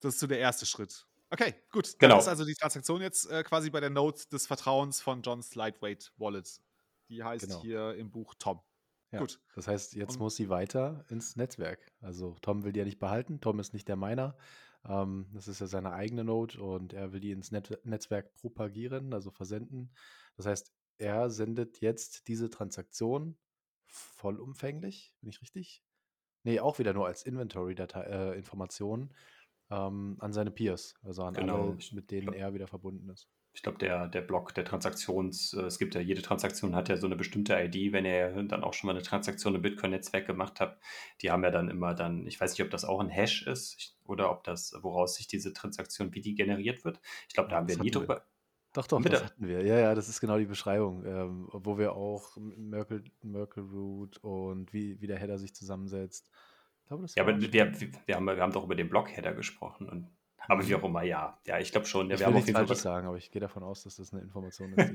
Speaker 1: Das ist so der erste Schritt. Okay, gut. Genau. Dann ist also die Transaktion jetzt äh, quasi bei der Node des Vertrauens von Johns Lightweight Wallet. Die heißt genau. hier im Buch Tom.
Speaker 2: Ja, Gut. Das heißt, jetzt und muss sie weiter ins Netzwerk. Also Tom will die ja nicht behalten. Tom ist nicht der Miner. Ähm, das ist ja seine eigene Node und er will die ins Net Netzwerk propagieren, also versenden. Das heißt, er sendet jetzt diese Transaktion vollumfänglich, bin ich richtig? Nee, auch wieder nur als Inventory-Information äh, ähm, an seine Peers, also an genau. alle, mit denen er wieder verbunden ist
Speaker 3: ich glaube, der, der Block der Transaktions, äh, es gibt ja, jede Transaktion hat ja so eine bestimmte ID, wenn ihr dann auch schon mal eine Transaktion im Bitcoin-Netzwerk gemacht habt, die haben ja dann immer dann, ich weiß nicht, ob das auch ein Hash ist oder ob das, woraus sich diese Transaktion, wie die generiert wird. Ich glaube, da haben wir nie drüber.
Speaker 2: Doch, doch, Bitte? das hatten wir. Ja, ja, das ist genau die Beschreibung, ähm, wo wir auch Merkle, Merkle Root und wie, wie der Header sich zusammensetzt.
Speaker 3: Glaube, ja, aber wir, wir, wir, haben, wir haben doch über den Block-Header gesprochen und aber wie auch immer, ja. Ja, ich glaube schon.
Speaker 2: Ich wir will jeden Fall sagen, aber ich gehe davon aus, dass das eine Information ist.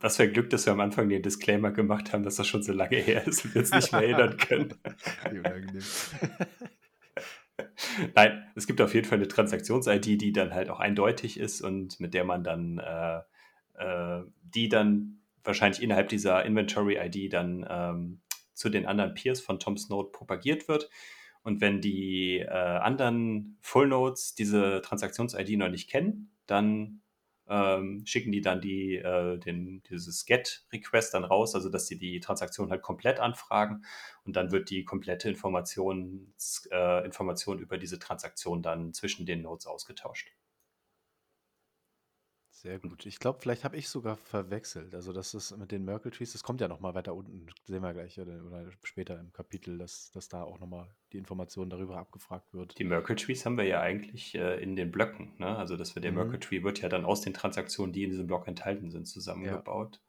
Speaker 3: das wäre Glück, dass wir am Anfang den Disclaimer gemacht haben, dass das schon so lange her ist und wir uns nicht mehr erinnern können. Nein, es gibt auf jeden Fall eine Transaktions-ID, die dann halt auch eindeutig ist und mit der man dann äh, äh, die dann wahrscheinlich innerhalb dieser Inventory-ID dann ähm, zu den anderen Peers von Tom's Node propagiert wird. Und wenn die äh, anderen Full Nodes diese Transaktions-ID noch nicht kennen, dann ähm, schicken die dann die, äh, den, dieses Get-Request dann raus, also dass sie die Transaktion halt komplett anfragen und dann wird die komplette Information, äh, Information über diese Transaktion dann zwischen den Nodes ausgetauscht.
Speaker 2: Sehr gut. Ich glaube, vielleicht habe ich sogar verwechselt. Also das ist mit den Merkle Trees, das kommt ja nochmal weiter unten, sehen wir gleich oder, oder später im Kapitel, dass, dass da auch nochmal die Information darüber abgefragt wird.
Speaker 3: Die Merkle Trees haben wir ja eigentlich äh, in den Blöcken. Ne? Also dass wir der mhm. Merkle Tree wird ja dann aus den Transaktionen, die in diesem Block enthalten sind, zusammengebaut.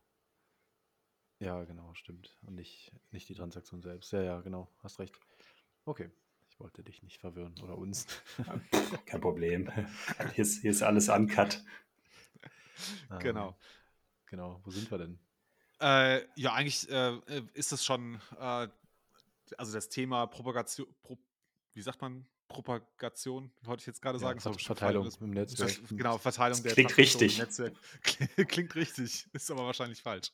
Speaker 2: Ja. ja, genau, stimmt. Und nicht, nicht die Transaktion selbst. Ja, ja, genau, hast recht. Okay. Ich wollte dich nicht verwirren oder uns.
Speaker 3: Kein Problem. Hier ist, hier ist alles uncut.
Speaker 1: Genau.
Speaker 2: Ähm, genau, wo sind wir denn?
Speaker 1: Äh, ja, eigentlich äh, äh ist es schon, äh, also das Thema Propagation, Pro, wie sagt man, Propagation, wollte ich jetzt gerade sagen.
Speaker 2: Ja, Verteilung im Netzwerk.
Speaker 1: Genau, Verteilung
Speaker 3: das der Klingt richtig.
Speaker 1: Netzwerk. Klingt richtig, ist aber wahrscheinlich falsch.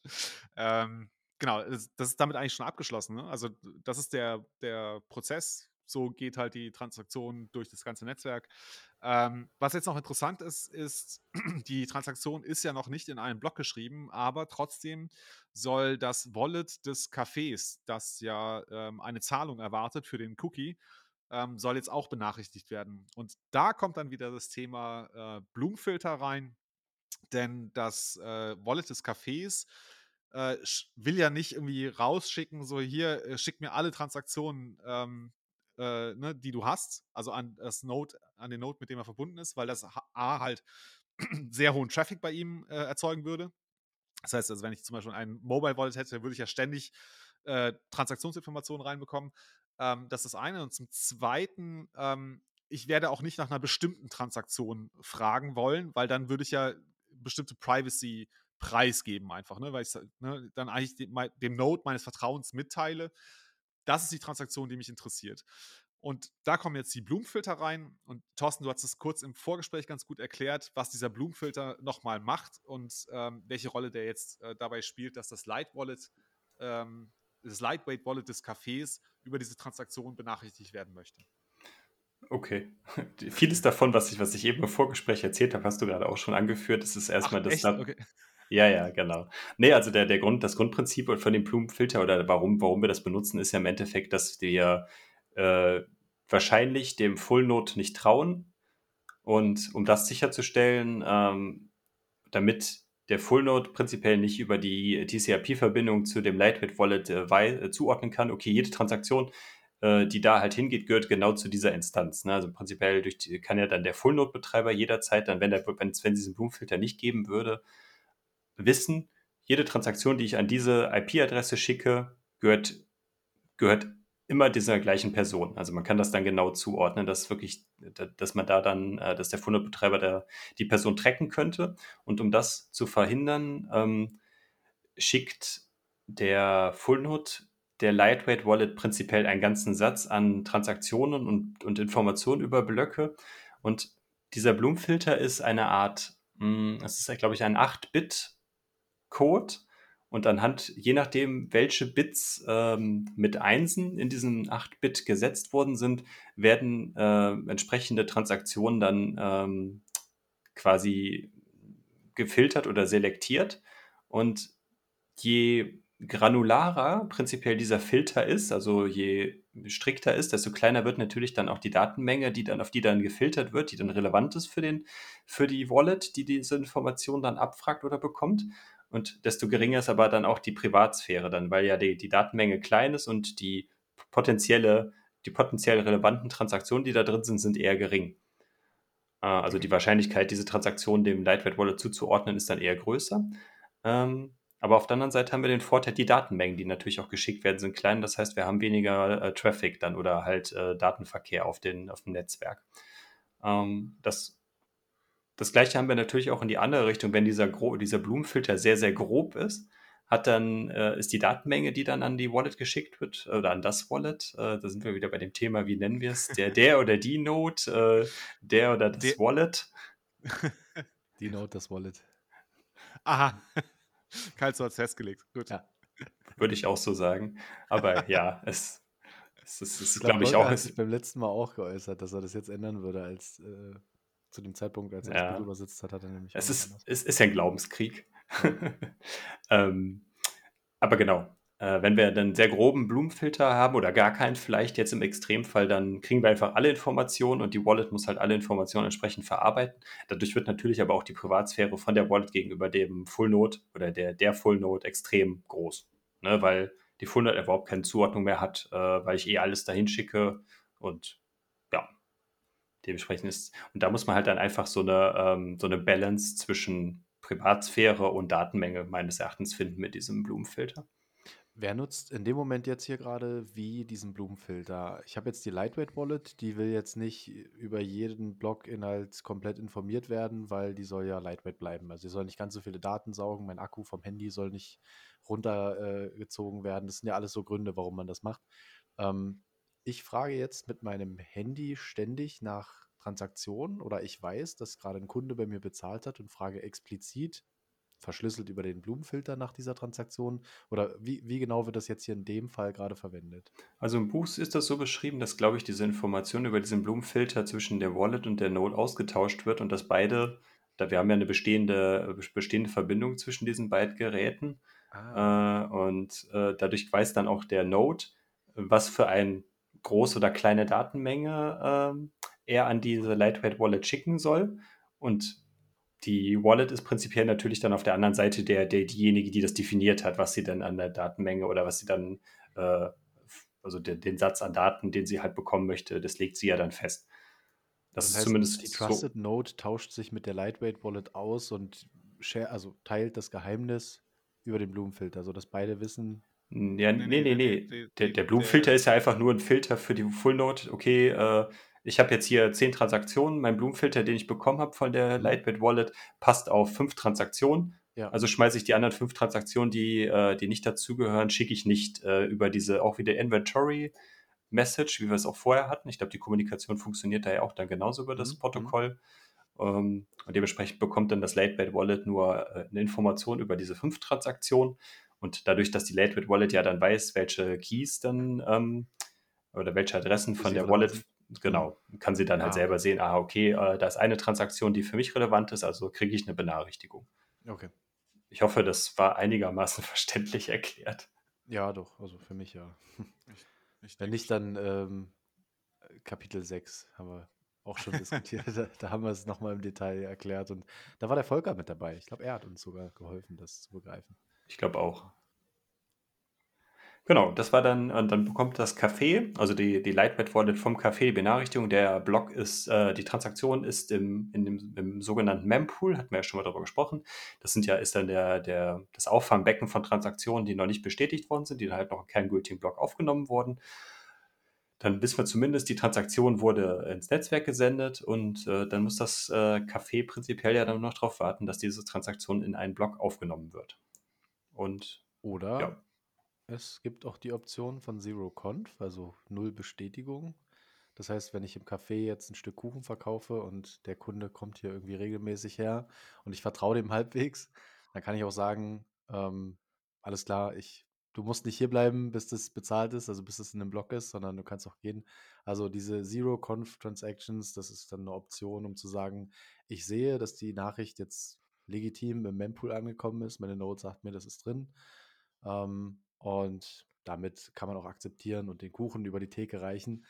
Speaker 1: Ähm, genau, das ist damit eigentlich schon abgeschlossen. Ne? Also das ist der, der Prozess. So geht halt die Transaktion durch das ganze Netzwerk. Ähm, was jetzt noch interessant ist, ist, die Transaktion ist ja noch nicht in einen Block geschrieben, aber trotzdem soll das Wallet des Cafés, das ja ähm, eine Zahlung erwartet für den Cookie, ähm, soll jetzt auch benachrichtigt werden. Und da kommt dann wieder das Thema äh, Blumenfilter rein, denn das äh, Wallet des Cafés äh, will ja nicht irgendwie rausschicken, so hier, äh, schick mir alle Transaktionen, ähm, äh, ne, die du hast, also an das Node, an den Node, mit dem er verbunden ist, weil das A halt sehr hohen Traffic bei ihm äh, erzeugen würde. Das heißt, also wenn ich zum Beispiel ein Mobile Wallet hätte, würde ich ja ständig äh, Transaktionsinformationen reinbekommen. Ähm, das ist das eine. Und zum Zweiten, ähm, ich werde auch nicht nach einer bestimmten Transaktion fragen wollen, weil dann würde ich ja bestimmte Privacy preisgeben einfach, ne? weil ich ne, dann eigentlich dem, dem Node meines Vertrauens mitteile. Das ist die Transaktion, die mich interessiert. Und da kommen jetzt die Blumenfilter rein. Und Thorsten, du hast es kurz im Vorgespräch ganz gut erklärt, was dieser Blumenfilter nochmal macht und ähm, welche Rolle der jetzt äh, dabei spielt, dass das Light Wallet ähm, das Lightweight Wallet des Cafés über diese Transaktion benachrichtigt werden möchte.
Speaker 3: Okay. Vieles davon, was ich, was ich eben im Vorgespräch erzählt habe, hast du gerade auch schon angeführt. Das ist erstmal Ach, das. Da okay. Ja, ja, genau. Nee, also der, der Grund, das Grundprinzip von dem Blumenfilter oder warum, warum wir das benutzen, ist ja im Endeffekt, dass wir äh, wahrscheinlich dem Full Node nicht trauen. Und um das sicherzustellen, ähm, damit der Full Node prinzipiell nicht über die TCP-Verbindung zu dem Lightweight Wallet äh, äh, zuordnen kann. Okay, jede Transaktion, äh, die da halt hingeht, gehört genau zu dieser Instanz. Ne? Also prinzipiell die, kann ja dann der Full Node Betreiber jederzeit dann, wenn, der, wenn, es diesen Blumenfilter nicht geben würde, wissen, jede Transaktion, die ich an diese IP-Adresse schicke, gehört, gehört immer dieser gleichen Person. Also man kann das dann genau zuordnen, dass wirklich, dass man da dann, äh, dass der Fundbetreiber der, die Person tracken könnte. Und um das zu verhindern, ähm, schickt der Fullnode der Lightweight Wallet prinzipiell einen ganzen Satz an Transaktionen und, und Informationen über Blöcke. Und dieser Bloom-Filter ist eine Art, hm, es ist, glaube ich, ein 8-Bit-Code, und anhand, je nachdem, welche Bits ähm, mit Einsen in diesen 8-Bit gesetzt worden sind, werden äh, entsprechende Transaktionen dann ähm, quasi gefiltert oder selektiert. Und je granularer prinzipiell dieser Filter ist, also je strikter ist, desto kleiner wird natürlich dann auch die Datenmenge, die dann, auf die dann gefiltert wird, die dann relevant ist für, den, für die Wallet, die diese Information dann abfragt oder bekommt und desto geringer ist aber dann auch die Privatsphäre dann, weil ja die, die Datenmenge klein ist und die potenzielle, die potenziell relevanten Transaktionen, die da drin sind, sind eher gering. Äh, also die Wahrscheinlichkeit, diese Transaktion dem Lightweight Wallet zuzuordnen, ist dann eher größer. Ähm, aber auf der anderen Seite haben wir den Vorteil, die Datenmengen, die natürlich auch geschickt werden, sind klein. Das heißt, wir haben weniger äh, Traffic dann oder halt äh, Datenverkehr auf, den, auf dem Netzwerk. Ähm, das das gleiche haben wir natürlich auch in die andere Richtung, wenn dieser, dieser Blumenfilter sehr, sehr grob ist, hat dann, äh, ist die Datenmenge, die dann an die Wallet geschickt wird, oder an das Wallet, äh, da sind wir wieder bei dem Thema, wie nennen wir es, der, der oder die Node, äh, der oder das der Wallet.
Speaker 2: Die Node, das Wallet.
Speaker 1: Aha. Karl, hat es festgelegt. Gut. Ja.
Speaker 3: Würde ich auch so sagen. Aber ja, es, es, es ist, glaube ich, auch.
Speaker 2: hat sich beim letzten Mal auch geäußert, dass er das jetzt ändern würde, als äh, zu dem Zeitpunkt, als er ja. das Buch übersetzt hat, hat er nämlich.
Speaker 3: Es ist, es ist ja ein Glaubenskrieg. ähm, aber genau, äh, wenn wir einen sehr groben Blumenfilter haben oder gar keinen, vielleicht jetzt im Extremfall, dann kriegen wir einfach alle Informationen und die Wallet muss halt alle Informationen entsprechend verarbeiten. Dadurch wird natürlich aber auch die Privatsphäre von der Wallet gegenüber dem Full Node oder der, der Full Node extrem groß. Ne? Weil die Full Node überhaupt keine Zuordnung mehr hat, äh, weil ich eh alles dahin schicke und Dementsprechend ist, und da muss man halt dann einfach so eine, ähm, so eine Balance zwischen Privatsphäre und Datenmenge meines Erachtens finden mit diesem Blumenfilter.
Speaker 2: Wer nutzt in dem Moment jetzt hier gerade wie diesen Blumenfilter? Ich habe jetzt die Lightweight Wallet, die will jetzt nicht über jeden Blog-Inhalt komplett informiert werden, weil die soll ja Lightweight bleiben. Also sie soll nicht ganz so viele Daten saugen, mein Akku vom Handy soll nicht runtergezogen äh, werden. Das sind ja alles so Gründe, warum man das macht. Ähm, ich frage jetzt mit meinem Handy ständig nach Transaktionen oder ich weiß, dass gerade ein Kunde bei mir bezahlt hat und frage explizit, verschlüsselt über den Blumenfilter nach dieser Transaktion? Oder wie, wie genau wird das jetzt hier in dem Fall gerade verwendet?
Speaker 3: Also im Buch ist das so beschrieben, dass, glaube ich, diese Information über diesen Blumenfilter zwischen der Wallet und der Node ausgetauscht wird und dass beide, da wir haben ja eine bestehende, bestehende Verbindung zwischen diesen beiden Geräten. Ah. Äh, und äh, dadurch weiß dann auch der Node, was für eine große oder kleine Datenmenge äh, er an diese Lightweight Wallet schicken soll. Und die Wallet ist prinzipiell natürlich dann auf der anderen Seite der, der diejenige, die das definiert hat, was sie dann an der Datenmenge oder was sie dann, äh, also den, den Satz an Daten, den sie halt bekommen möchte, das legt sie ja dann fest.
Speaker 2: Das, das heißt, ist zumindest die Trusted so. Node tauscht sich mit der Lightweight Wallet aus und share, also teilt das Geheimnis über den Blumenfilter, sodass beide wissen.
Speaker 3: Ja, nee, nee, nee. nee. Der, der Blumenfilter ist ja einfach nur ein Filter für die Full Node. Okay, äh, ich habe jetzt hier zehn Transaktionen. Mein Blumenfilter, den ich bekommen habe von der mhm. Lightbit Wallet, passt auf fünf Transaktionen. Ja. Also schmeiße ich die anderen fünf Transaktionen, die, äh, die nicht dazugehören, schicke ich nicht äh, über diese auch wieder Inventory Message, wie wir es auch vorher hatten. Ich glaube, die Kommunikation funktioniert da ja auch dann genauso über das mhm. Protokoll. Ähm, und dementsprechend bekommt dann das Lightbait Wallet nur äh, eine Information über diese fünf Transaktionen. Und dadurch, dass die Lightbait Wallet ja dann weiß, welche Keys dann ähm, oder welche Adressen von der Wallet genau, kann sie dann halt ja. halt selber sehen, ah, okay, äh, da ist eine Transaktion, die für mich relevant ist, also kriege ich eine Benachrichtigung.
Speaker 2: Okay.
Speaker 3: Ich hoffe, das war einigermaßen verständlich erklärt.
Speaker 2: Ja, doch, also für mich ja. Ich, ich Wenn nicht, dann ähm, Kapitel 6 haben wir auch schon diskutiert. da, da, haben wir es nochmal im Detail erklärt und da war der Volker mit dabei. Ich glaube, er hat uns sogar geholfen, das zu begreifen.
Speaker 3: Ich glaube auch. Genau, das war dann, und dann bekommt das Café, also die, die Lightweight Wallet vom Café die Benachrichtigung, der Block ist, äh, die Transaktion ist im, in dem, im sogenannten Mempool, hatten wir ja schon mal darüber gesprochen. Das sind ja, ist dann der, der, das Auffangbecken von Transaktionen, die noch nicht bestätigt worden sind, die dann halt noch in keinen gültigen Block aufgenommen wurden. Dann wissen wir zumindest, die Transaktion wurde ins Netzwerk gesendet und äh, dann muss das äh, Café prinzipiell ja dann noch darauf warten, dass diese Transaktion in einen Block aufgenommen wird. Und
Speaker 2: oder ja. Es gibt auch die Option von Zero Conf, also null Bestätigung. Das heißt, wenn ich im Café jetzt ein Stück Kuchen verkaufe und der Kunde kommt hier irgendwie regelmäßig her und ich vertraue dem halbwegs, dann kann ich auch sagen, ähm, alles klar, ich, du musst nicht hier bleiben, bis das bezahlt ist, also bis es in einem Block ist, sondern du kannst auch gehen. Also diese Zero Conf Transactions, das ist dann eine Option, um zu sagen, ich sehe, dass die Nachricht jetzt legitim im Mempool angekommen ist. Meine Node sagt mir, das ist drin. Ähm, und damit kann man auch akzeptieren und den Kuchen über die Theke reichen.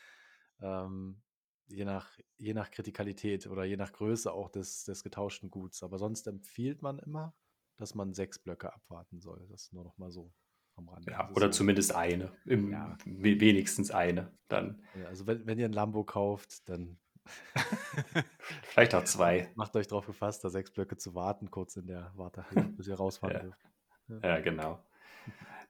Speaker 2: Ähm, je, nach, je nach Kritikalität oder je nach Größe auch des, des getauschten Guts. Aber sonst empfiehlt man immer, dass man sechs Blöcke abwarten soll. Das ist nur noch mal so
Speaker 3: am Rande. Ja, oder zumindest eine. Im, ja. Wenigstens eine. Dann.
Speaker 2: Ja, also wenn, wenn ihr ein Lambo kauft, dann
Speaker 3: Vielleicht auch zwei.
Speaker 2: Macht euch darauf gefasst, da sechs Blöcke zu warten, kurz in der Wartehalle, bis ihr rausfahren
Speaker 3: ja.
Speaker 2: dürft.
Speaker 3: Ja. ja, genau.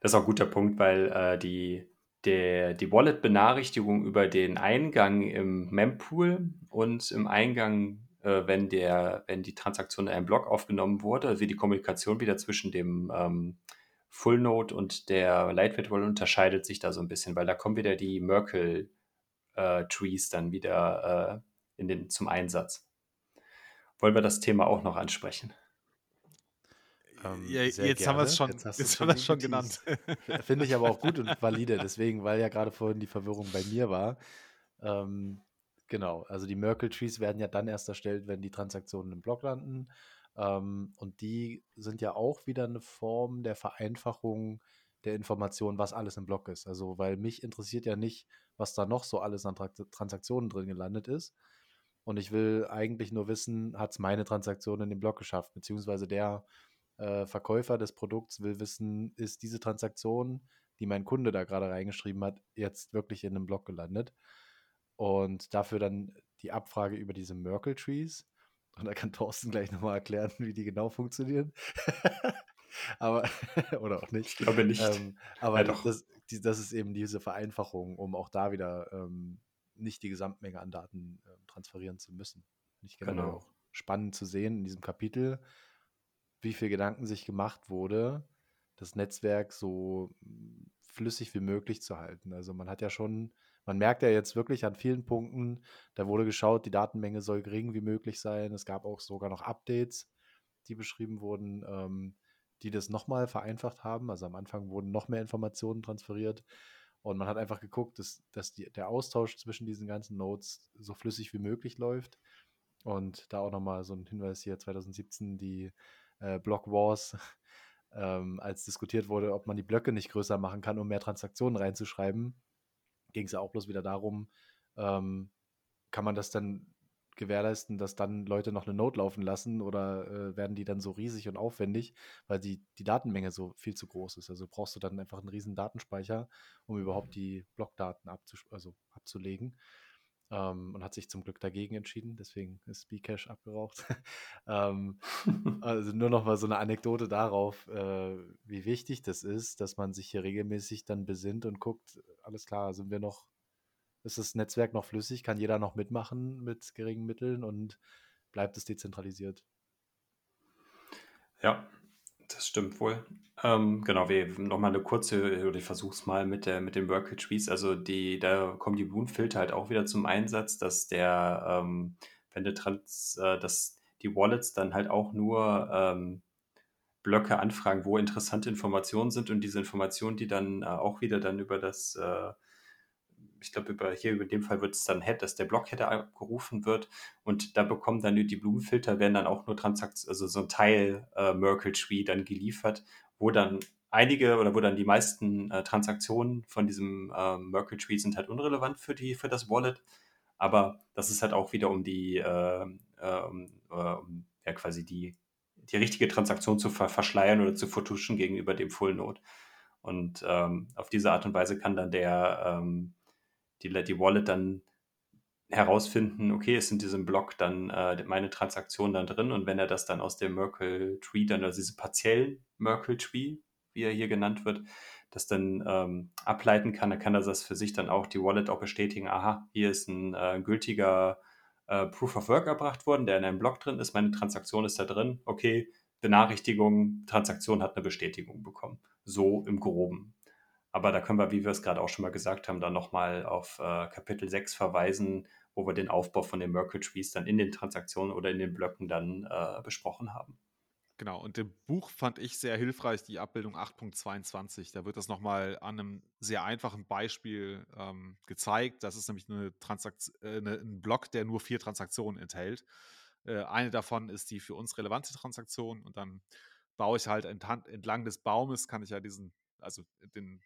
Speaker 3: Das ist auch ein guter Punkt, weil äh, die, der, die Wallet-Benachrichtigung über den Eingang im Mempool und im Eingang, äh, wenn, der, wenn die Transaktion in einem Block aufgenommen wurde, also wie die Kommunikation wieder zwischen dem ähm, Full Node und der Lightweight Wallet unterscheidet sich da so ein bisschen, weil da kommen wieder die Merkle äh, Trees dann wieder äh, in den, zum Einsatz. Wollen wir das Thema auch noch ansprechen?
Speaker 1: Ähm, ja, jetzt gerne. haben wir es schon, jetzt, jetzt haben wir es schon genannt.
Speaker 2: Finde ich aber auch gut und valide, deswegen, weil ja gerade vorhin die Verwirrung bei mir war. Ähm, genau, also die Merkle Trees werden ja dann erst erstellt, wenn die Transaktionen im Block landen. Ähm, und die sind ja auch wieder eine Form der Vereinfachung der Information, was alles im Block ist. Also, weil mich interessiert ja nicht, was da noch so alles an Transaktionen drin gelandet ist. Und ich will eigentlich nur wissen, hat es meine Transaktion in den Block geschafft, beziehungsweise der äh, Verkäufer des Produkts will wissen, ist diese Transaktion, die mein Kunde da gerade reingeschrieben hat, jetzt wirklich in einem Blog gelandet. Und dafür dann die Abfrage über diese Merkle Trees. Und da kann Thorsten gleich nochmal erklären, wie die genau funktionieren. aber, oder auch nicht.
Speaker 3: Ich glaube nicht.
Speaker 2: Ähm, aber
Speaker 3: Ja, doch.
Speaker 2: das, die, das ist eben diese Vereinfachung, um auch da wieder ähm, nicht die Gesamtmenge an Daten ähm, transferieren zu müssen. Generell
Speaker 3: Genau.
Speaker 2: auch spannend zu sehen in diesem Kapitel, wie viel Gedanken sich gemacht wurde, das Netzwerk so mm, flüssig wie möglich zu halten. Also man hat ja schon, man merkt ja jetzt wirklich an vielen Punkten, da wurde geschaut, die Datenmenge soll gering wie möglich sein. Es gab auch sogar noch Updates, die beschrieben wurden, ähm, die das nochmal vereinfacht haben. Also am Anfang wurden noch mehr Informationen transferiert. Und man hat einfach geguckt, dass, dass die, der Austausch zwischen diesen ganzen Nodes so flüssig wie möglich läuft. Und da auch nochmal so ein Hinweis hier 2017, die äh, Block Wars, ähm, als diskutiert wurde, ob man die Blöcke nicht größer machen kann, um mehr Transaktionen reinzuschreiben, ging es ja auch bloß wieder darum, ähm, kann man das dann gewährleisten, dass dann Leute noch eine Note laufen lassen oder äh, werden die dann so riesig und aufwendig, weil die, die Datenmenge so viel zu groß ist. Also brauchst du dann einfach einen riesen Datenspeicher, um überhaupt die Blockdaten also abzulegen. Ähm, und hat sich zum Glück dagegen entschieden, deswegen ist Bcash abgeraucht. ähm, also nur noch mal so eine Anekdote darauf, äh, wie wichtig das ist, dass man sich hier regelmäßig dann besinnt und guckt, alles klar, sind wir noch ist das Netzwerk noch flüssig? Kann jeder noch mitmachen mit geringen Mitteln und bleibt es dezentralisiert?
Speaker 3: Ja, das stimmt wohl. Ähm, genau, wir nochmal eine kurze, oder ich versuche es mal mit, der, mit den Workage Trees. Also die, da kommen die Blumenfilter halt auch wieder zum Einsatz, dass der, ähm, wenn der Trans, äh, dass die Wallets dann halt auch nur ähm, Blöcke anfragen, wo interessante Informationen sind und diese Informationen, die dann äh, auch wieder dann über das äh, ich glaube, über, hier über dem Fall wird es dann Head, dass der Blockheader abgerufen wird und da bekommen dann die Blumenfilter, werden dann auch nur Transaktionen, also so ein Teil äh, Merkle Tree dann geliefert, wo dann einige oder wo dann die meisten äh, Transaktionen von diesem äh, Merkle Tree sind halt unrelevant für die für das Wallet, aber das ist halt auch wieder um die äh, äh äh, um ja quasi die die richtige Transaktion zu ver verschleiern oder zu vertuschen gegenüber dem Full Node. Und ähm, auf diese Art und Weise kann dann der ähm, die, die Wallet dann herausfinden, okay, sind in diesem Block dann äh, meine Transaktionen dann drin und wenn er das dann aus dem Merkle Tree, dann also diese partiellen Merkle Tree, wie er hier genannt wird, das dann ähm, ableiten kann, dann kann er das für sich dann auch die Wallet auch bestätigen, aha, hier ist ein äh, gültiger äh, Proof of Work erbracht worden, der in einem Block drin ist, meine Transaktion ist da drin, okay, Benachrichtigung, Transaktion hat eine Bestätigung bekommen. So im Groben. Aber da können wir, wie wir es gerade auch schon mal gesagt haben, dann nochmal auf äh, Kapitel 6 verweisen, wo wir den Aufbau von den Merkle Trees dann in den Transaktionen oder in den Blöcken dann äh, besprochen haben.
Speaker 1: Genau, und im Buch fand ich sehr hilfreich die Abbildung 8.22. Da wird das nochmal an einem sehr einfachen Beispiel ähm, gezeigt. Das ist nämlich eine Transakt äh, eine, ein Block, der nur vier Transaktionen enthält. Äh, eine davon ist die für uns relevante Transaktion und dann baue ich halt entlang des Baumes, kann ich ja diesen, also den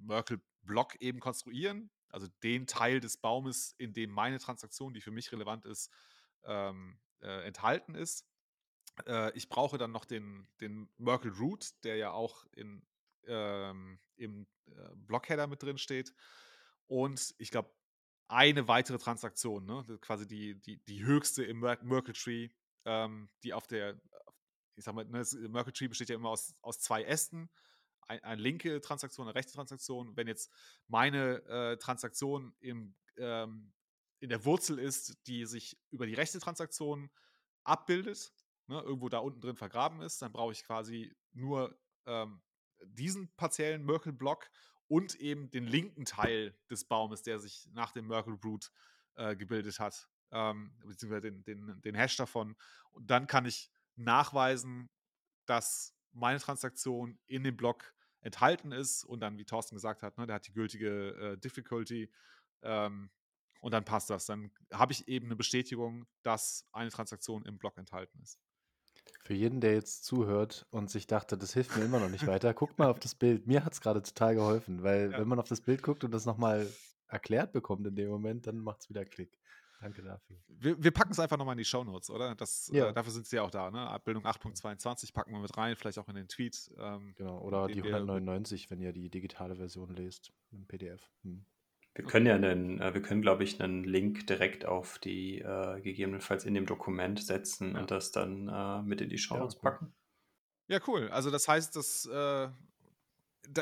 Speaker 1: Merkle-Block eben konstruieren, also den Teil des Baumes, in dem meine Transaktion, die für mich relevant ist, ähm, äh, enthalten ist. Äh, ich brauche dann noch den, den Merkle Root, der ja auch in, ähm, im äh, Blockheader mit drin steht. Und ich glaube, eine weitere Transaktion, ne? quasi die, die, die höchste im Merkle Tree, ähm, die auf der, ich sag mal, ne, Merkle Tree besteht ja immer aus, aus zwei Ästen ein, eine linke Transaktion, eine rechte Transaktion. Wenn jetzt meine äh, Transaktion im, ähm, in der Wurzel ist, die sich über die rechte Transaktion abbildet, ne, irgendwo da unten drin vergraben ist, dann brauche ich quasi nur ähm, diesen partiellen Merkle-Block und eben den linken Teil des Baumes, der sich nach dem Merkle-Root äh, gebildet hat, ähm, beziehungsweise den, den, den Hash davon. Und dann kann ich nachweisen, dass meine Transaktion in dem Block enthalten ist und dann, wie Thorsten gesagt hat, ne, der hat die gültige äh, Difficulty ähm, und dann passt das. Dann habe ich eben eine Bestätigung, dass eine Transaktion im Block enthalten ist.
Speaker 2: Für jeden, der jetzt zuhört und sich dachte, das hilft mir immer noch nicht weiter, guckt mal auf das Bild. Mir hat es gerade total geholfen, weil ja. wenn man auf das Bild guckt und das nochmal erklärt bekommt in dem Moment, dann macht es wieder Klick. Danke dafür.
Speaker 1: Wir, wir packen es einfach nochmal in die Shownotes, oder? Das, äh, ja. äh, dafür sind sie ja auch da, ne? Abbildung 8.22 packen wir mit rein, vielleicht auch in den Tweet.
Speaker 2: Ähm, genau, oder die 199, wenn ihr die digitale Version lest, im PDF. Hm.
Speaker 3: Wir können ja einen, äh, wir können, glaube ich, einen Link direkt auf die äh, gegebenenfalls in dem Dokument setzen ja. und das dann äh, mit in die Shownotes ja, packen.
Speaker 1: Ja, cool. Also das heißt, das, äh,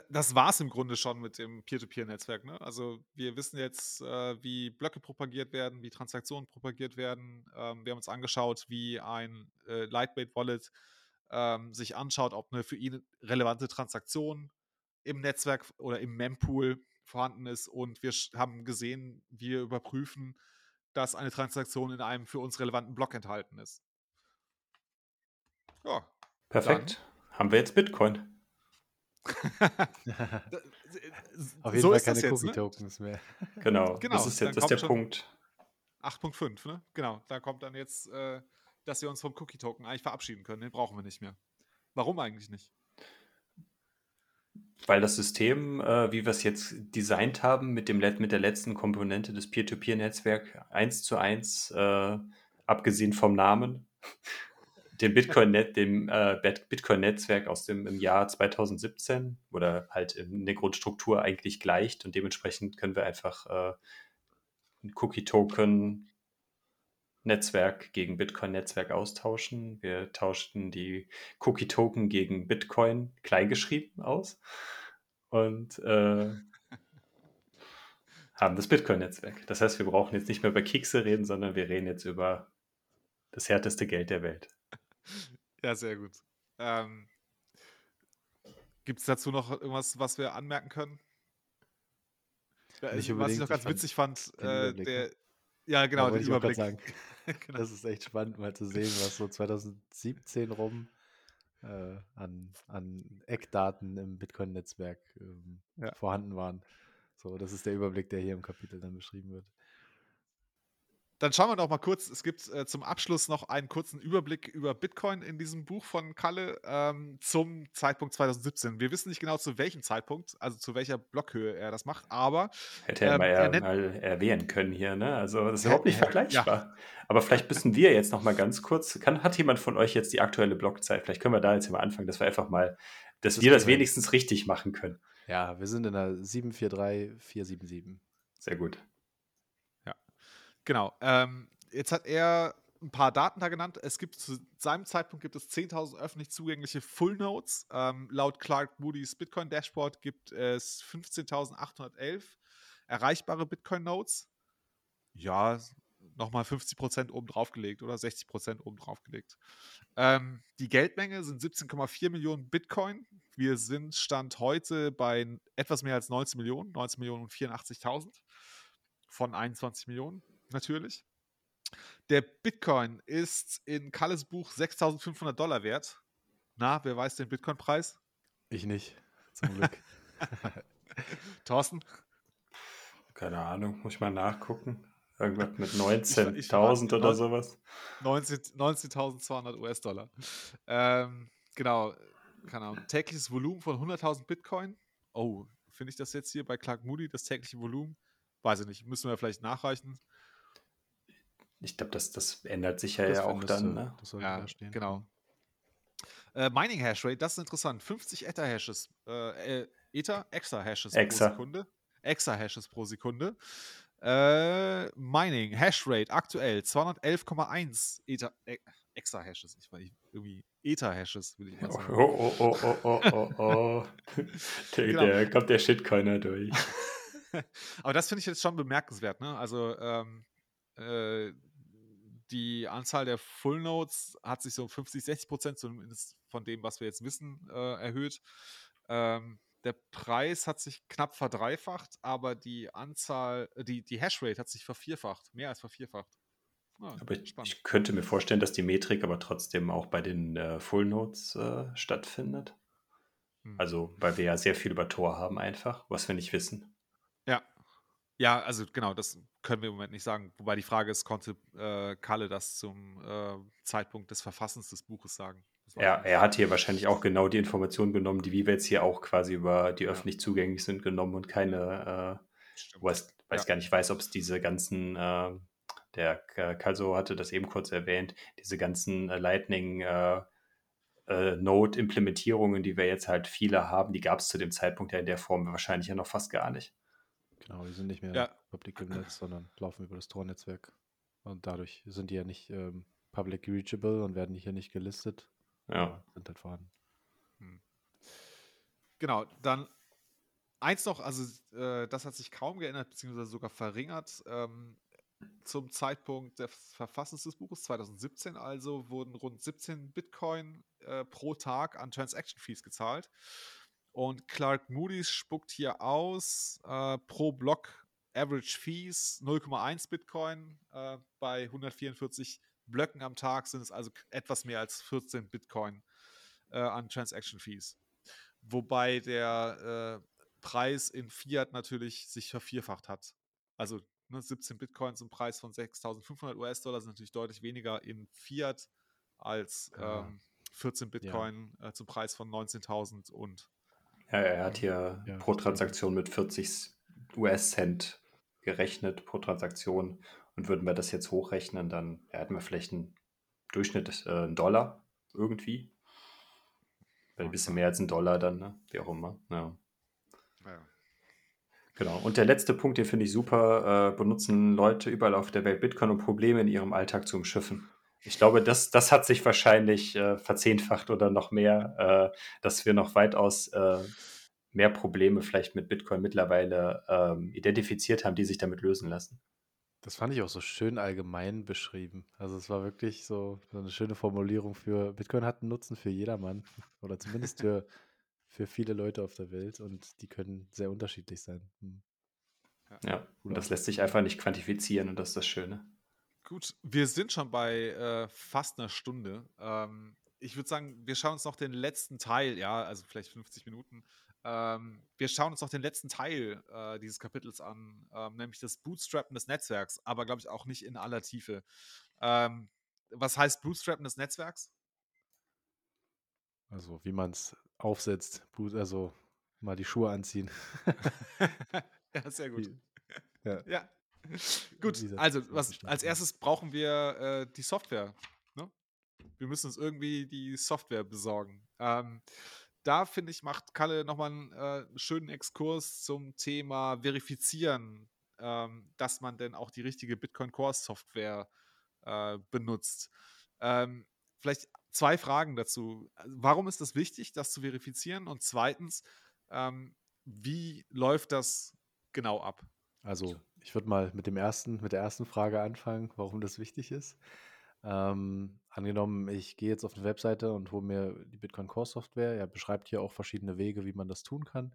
Speaker 1: das war es im Grunde schon mit dem Peer-to-Peer-Netzwerk. Ne? Also wir wissen jetzt, äh, wie Blöcke propagiert werden, wie Transaktionen propagiert werden. Ähm, wir haben uns angeschaut, wie ein äh, Lightweight-Wallet ähm, sich anschaut, ob eine für ihn relevante Transaktion im Netzwerk oder im Mempool vorhanden ist. Und wir haben gesehen, wir überprüfen, dass eine Transaktion in einem für uns relevanten Block enthalten ist.
Speaker 3: Ja. Perfekt. Dann. Haben wir jetzt Bitcoin?
Speaker 2: Auf jeden so Fall keine Cookie-Tokens ne? mehr.
Speaker 3: Genau, genau, das ist jetzt das ist der Punkt.
Speaker 1: 8.5, ne? Genau, da kommt dann jetzt, äh, dass wir uns vom Cookie-Token eigentlich verabschieden können. Den brauchen wir nicht mehr. Warum eigentlich nicht?
Speaker 3: Weil das System, äh, wie wir es jetzt designt haben, mit, dem, mit der letzten Komponente des Peer-to-Peer-Netzwerks eins zu eins, äh, abgesehen vom Namen, dem Bitcoin-Net, dem äh, Bitcoin-Netzwerk aus dem im Jahr 2017 oder halt in der Grundstruktur eigentlich gleicht und dementsprechend können wir einfach äh, ein Cookie-Token Netzwerk gegen Bitcoin-Netzwerk austauschen. Wir tauschten die Cookie-Token gegen Bitcoin kleingeschrieben aus und äh, haben das Bitcoin-Netzwerk. Das heißt, wir brauchen jetzt nicht mehr über Kekse reden, sondern wir reden jetzt über das härteste Geld der Welt.
Speaker 1: Ja, sehr gut. Ähm, Gibt es dazu noch irgendwas, was wir anmerken können?
Speaker 2: Nicht
Speaker 1: was ich noch ganz witzig fand, äh, der, ne? ja genau,
Speaker 2: den Überblick. Sagen. genau. Das ist echt spannend, mal zu sehen, was so 2017 rum äh, an, an Eckdaten im Bitcoin-Netzwerk ähm, ja. vorhanden waren. So, das ist der Überblick, der hier im Kapitel dann beschrieben wird.
Speaker 1: Dann schauen wir doch mal kurz. Es gibt äh, zum Abschluss noch einen kurzen Überblick über Bitcoin in diesem Buch von Kalle ähm, zum Zeitpunkt 2017. Wir wissen nicht genau zu welchem Zeitpunkt, also zu welcher Blockhöhe er das macht, aber.
Speaker 3: Hätte er ähm, mal, er mal erwähnen können hier, ne? Also, das ist überhaupt nicht vergleichbar. Ja. Aber vielleicht müssen wir jetzt noch mal ganz kurz. Kann, hat jemand von euch jetzt die aktuelle Blockzeit? Vielleicht können wir da jetzt mal anfangen, dass wir einfach mal, dass das wir das wenigstens richtig machen können.
Speaker 2: Ja, wir sind in der 743477.
Speaker 3: Sehr gut.
Speaker 1: Genau. Ähm, jetzt hat er ein paar Daten da genannt. Es gibt zu seinem Zeitpunkt gibt es 10.000 öffentlich zugängliche Full Nodes. Ähm, laut Clark Moody's Bitcoin Dashboard gibt es 15.811 erreichbare Bitcoin Nodes. Ja, nochmal 50 Prozent oben gelegt oder 60 Prozent oben gelegt. Ähm, die Geldmenge sind 17,4 Millionen Bitcoin. Wir sind Stand heute bei etwas mehr als 19 Millionen, 19 Millionen und 84.000 von 21 Millionen natürlich. Der Bitcoin ist in Kalles Buch 6.500 Dollar wert. Na, wer weiß den Bitcoin-Preis?
Speaker 2: Ich nicht, zum Glück.
Speaker 1: Thorsten?
Speaker 3: Keine Ahnung, muss ich mal nachgucken. Irgendwas mit 19.000 oder sowas.
Speaker 1: 19.200 19 US-Dollar. Ähm, genau, keine Ahnung. Tägliches Volumen von 100.000 Bitcoin. Oh, finde ich das jetzt hier bei Clark Moody, das tägliche Volumen? Weiß ich nicht, müssen wir vielleicht nachreichen.
Speaker 3: Ich glaube, das, das ändert sich ja, ja auch dann. Ne?
Speaker 1: ja, genau. Äh, Mining Hashrate, das ist interessant. 50 Ether-Hashes, äh, äh, Ether, Exa-Hashes pro Sekunde. Exa-Hashes pro Sekunde. Äh, Mining, Hashrate, aktuell 211,1 Ether, äh, Exa-Hashes. Ich weiß irgendwie Ether-Hashes, will ich mal sagen.
Speaker 3: Oh, oh, oh, oh, oh, oh, oh. der, genau. der kommt der Shitcoiner durch.
Speaker 1: Aber das finde ich jetzt schon bemerkenswert, ne? Also, ähm, äh, die Anzahl der Full Nodes hat sich so 50, 60 Prozent zumindest von dem, was wir jetzt wissen, äh, erhöht. Ähm, der Preis hat sich knapp verdreifacht, aber die Anzahl, äh, die, die Hashrate hat sich vervierfacht, mehr als vervierfacht.
Speaker 3: Ah, aber ich, ich, könnte mir vorstellen, dass die Metrik aber trotzdem auch bei den äh, Full Nodes äh, stattfindet. Hm. Also, weil wir ja sehr viel über Tor haben einfach, was wir nicht wissen.
Speaker 1: Ja, ja, also genau, das können wir im Moment nicht sagen. Wobei die Frage ist, konnte äh, Kalle das zum äh, Zeitpunkt des Verfassens des Buches sagen?
Speaker 3: Ja, er hat hier wahrscheinlich auch genau die Informationen genommen, die wir jetzt hier auch quasi über die öffentlich zugänglich sind, genommen und keine, äh, weiß, weiß ja. gar nicht, weiß, ob es diese ganzen, äh, der Kalso hatte das eben kurz erwähnt, diese ganzen äh, Lightning äh, äh, Node-Implementierungen, die wir jetzt halt viele haben, die gab es zu dem Zeitpunkt ja in der Form wahrscheinlich ja noch fast gar nicht.
Speaker 2: Genau, die sind nicht mehr ja. public im Netz, sondern laufen über das Tor-Netzwerk. Und dadurch sind die ja nicht ähm, public reachable und werden hier nicht gelistet.
Speaker 3: Ja.
Speaker 2: Sind halt vorhanden.
Speaker 1: Hm. Genau, dann eins noch, also äh, das hat sich kaum geändert, beziehungsweise sogar verringert. Ähm, zum Zeitpunkt des Verfassens des Buches, 2017 also, wurden rund 17 Bitcoin äh, pro Tag an Transaction Fees gezahlt. Und Clark Moody's spuckt hier aus, äh, pro Block Average Fees 0,1 Bitcoin. Äh, bei 144 Blöcken am Tag sind es also etwas mehr als 14 Bitcoin äh, an Transaction Fees. Wobei der äh, Preis in Fiat natürlich sich vervierfacht hat. Also ne, 17 Bitcoins zum Preis von 6.500 US-Dollar sind natürlich deutlich weniger in Fiat als ähm, 14 Bitcoin ja. äh, zum Preis von 19.000 und.
Speaker 3: Ja, er hat hier ja, pro Transaktion mit 40 US-Cent gerechnet pro Transaktion. Und würden wir das jetzt hochrechnen, dann ja, hätten wir vielleicht einen Durchschnitt, äh, einen Dollar irgendwie. Ein bisschen mehr als ein Dollar dann, ne? wie auch immer. Ja. ja. Genau. Und der letzte Punkt, den finde ich super, äh, benutzen Leute überall auf der Welt Bitcoin, um Probleme in ihrem Alltag zu umschiffen. Ich glaube, das, das hat sich wahrscheinlich äh, verzehnfacht oder noch mehr, äh, dass wir noch weitaus äh, mehr Probleme vielleicht mit Bitcoin mittlerweile ähm, identifiziert haben, die sich damit lösen lassen.
Speaker 2: Das fand ich auch so schön allgemein beschrieben. Also es war wirklich so, so eine schöne Formulierung für Bitcoin hat einen Nutzen für jedermann oder zumindest für für viele Leute auf der Welt und die können sehr unterschiedlich sein. Hm.
Speaker 3: Ja, und das lässt sich einfach nicht quantifizieren und das ist das Schöne.
Speaker 1: Gut, wir sind schon bei äh, fast einer Stunde. Ähm, ich würde sagen, wir schauen uns noch den letzten Teil, ja, also vielleicht 50 Minuten. Ähm, wir schauen uns noch den letzten Teil äh, dieses Kapitels an, ähm, nämlich das Bootstrappen des Netzwerks, aber glaube ich auch nicht in aller Tiefe. Ähm, was heißt Bootstrappen des Netzwerks?
Speaker 2: Also wie man es aufsetzt, also mal die Schuhe anziehen.
Speaker 1: ja, sehr gut. Ja. ja. Gut, also was, als erstes brauchen wir äh, die Software. Ne? Wir müssen uns irgendwie die Software besorgen. Ähm, da finde ich, macht Kalle nochmal einen äh, schönen Exkurs zum Thema Verifizieren, ähm, dass man denn auch die richtige Bitcoin Core Software äh, benutzt. Ähm, vielleicht zwei Fragen dazu. Also, warum ist es wichtig, das zu verifizieren? Und zweitens, ähm, wie läuft das genau ab?
Speaker 2: Also, ich würde mal mit dem ersten, mit der ersten Frage anfangen, warum das wichtig ist. Ähm, angenommen, ich gehe jetzt auf eine Webseite und hole mir die Bitcoin Core Software. Er beschreibt hier auch verschiedene Wege, wie man das tun kann.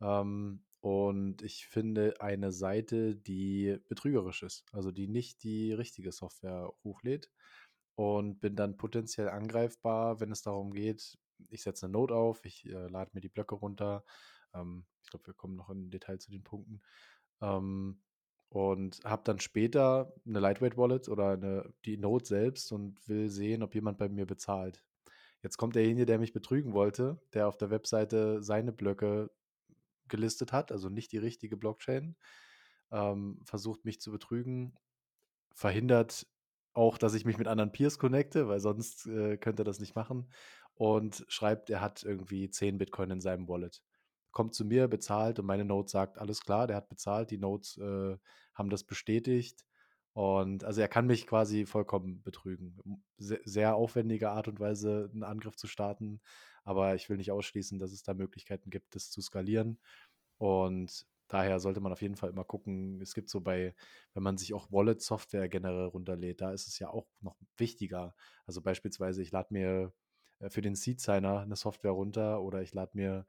Speaker 2: Ähm, und ich finde eine Seite, die betrügerisch ist, also die nicht die richtige Software hochlädt und bin dann potenziell angreifbar, wenn es darum geht, ich setze eine Note auf, ich äh, lade mir die Blöcke runter. Ähm, ich glaube, wir kommen noch im Detail zu den Punkten. Ähm, und habe dann später eine Lightweight Wallet oder eine, die Note selbst und will sehen, ob jemand bei mir bezahlt. Jetzt kommt derjenige, der mich betrügen wollte, der auf der Webseite seine Blöcke gelistet hat, also nicht die richtige Blockchain, ähm, versucht mich zu betrügen, verhindert auch, dass ich mich mit anderen Peers connecte, weil sonst äh, könnte er das nicht machen. Und schreibt, er hat irgendwie 10 Bitcoin in seinem Wallet. Kommt zu mir, bezahlt und meine Note sagt, alles klar, der hat bezahlt, die Notes äh, haben das bestätigt. Und also er kann mich quasi vollkommen betrügen. Sehr, sehr aufwendige Art und Weise, einen Angriff zu starten. Aber ich will nicht ausschließen, dass es da Möglichkeiten gibt, das zu skalieren. Und Daher sollte man auf jeden Fall immer gucken. Es gibt so bei, wenn man sich auch Wallet-Software generell runterlädt, da ist es ja auch noch wichtiger. Also beispielsweise, ich lade mir äh, für den Seed-Signer eine Software runter oder ich lade mir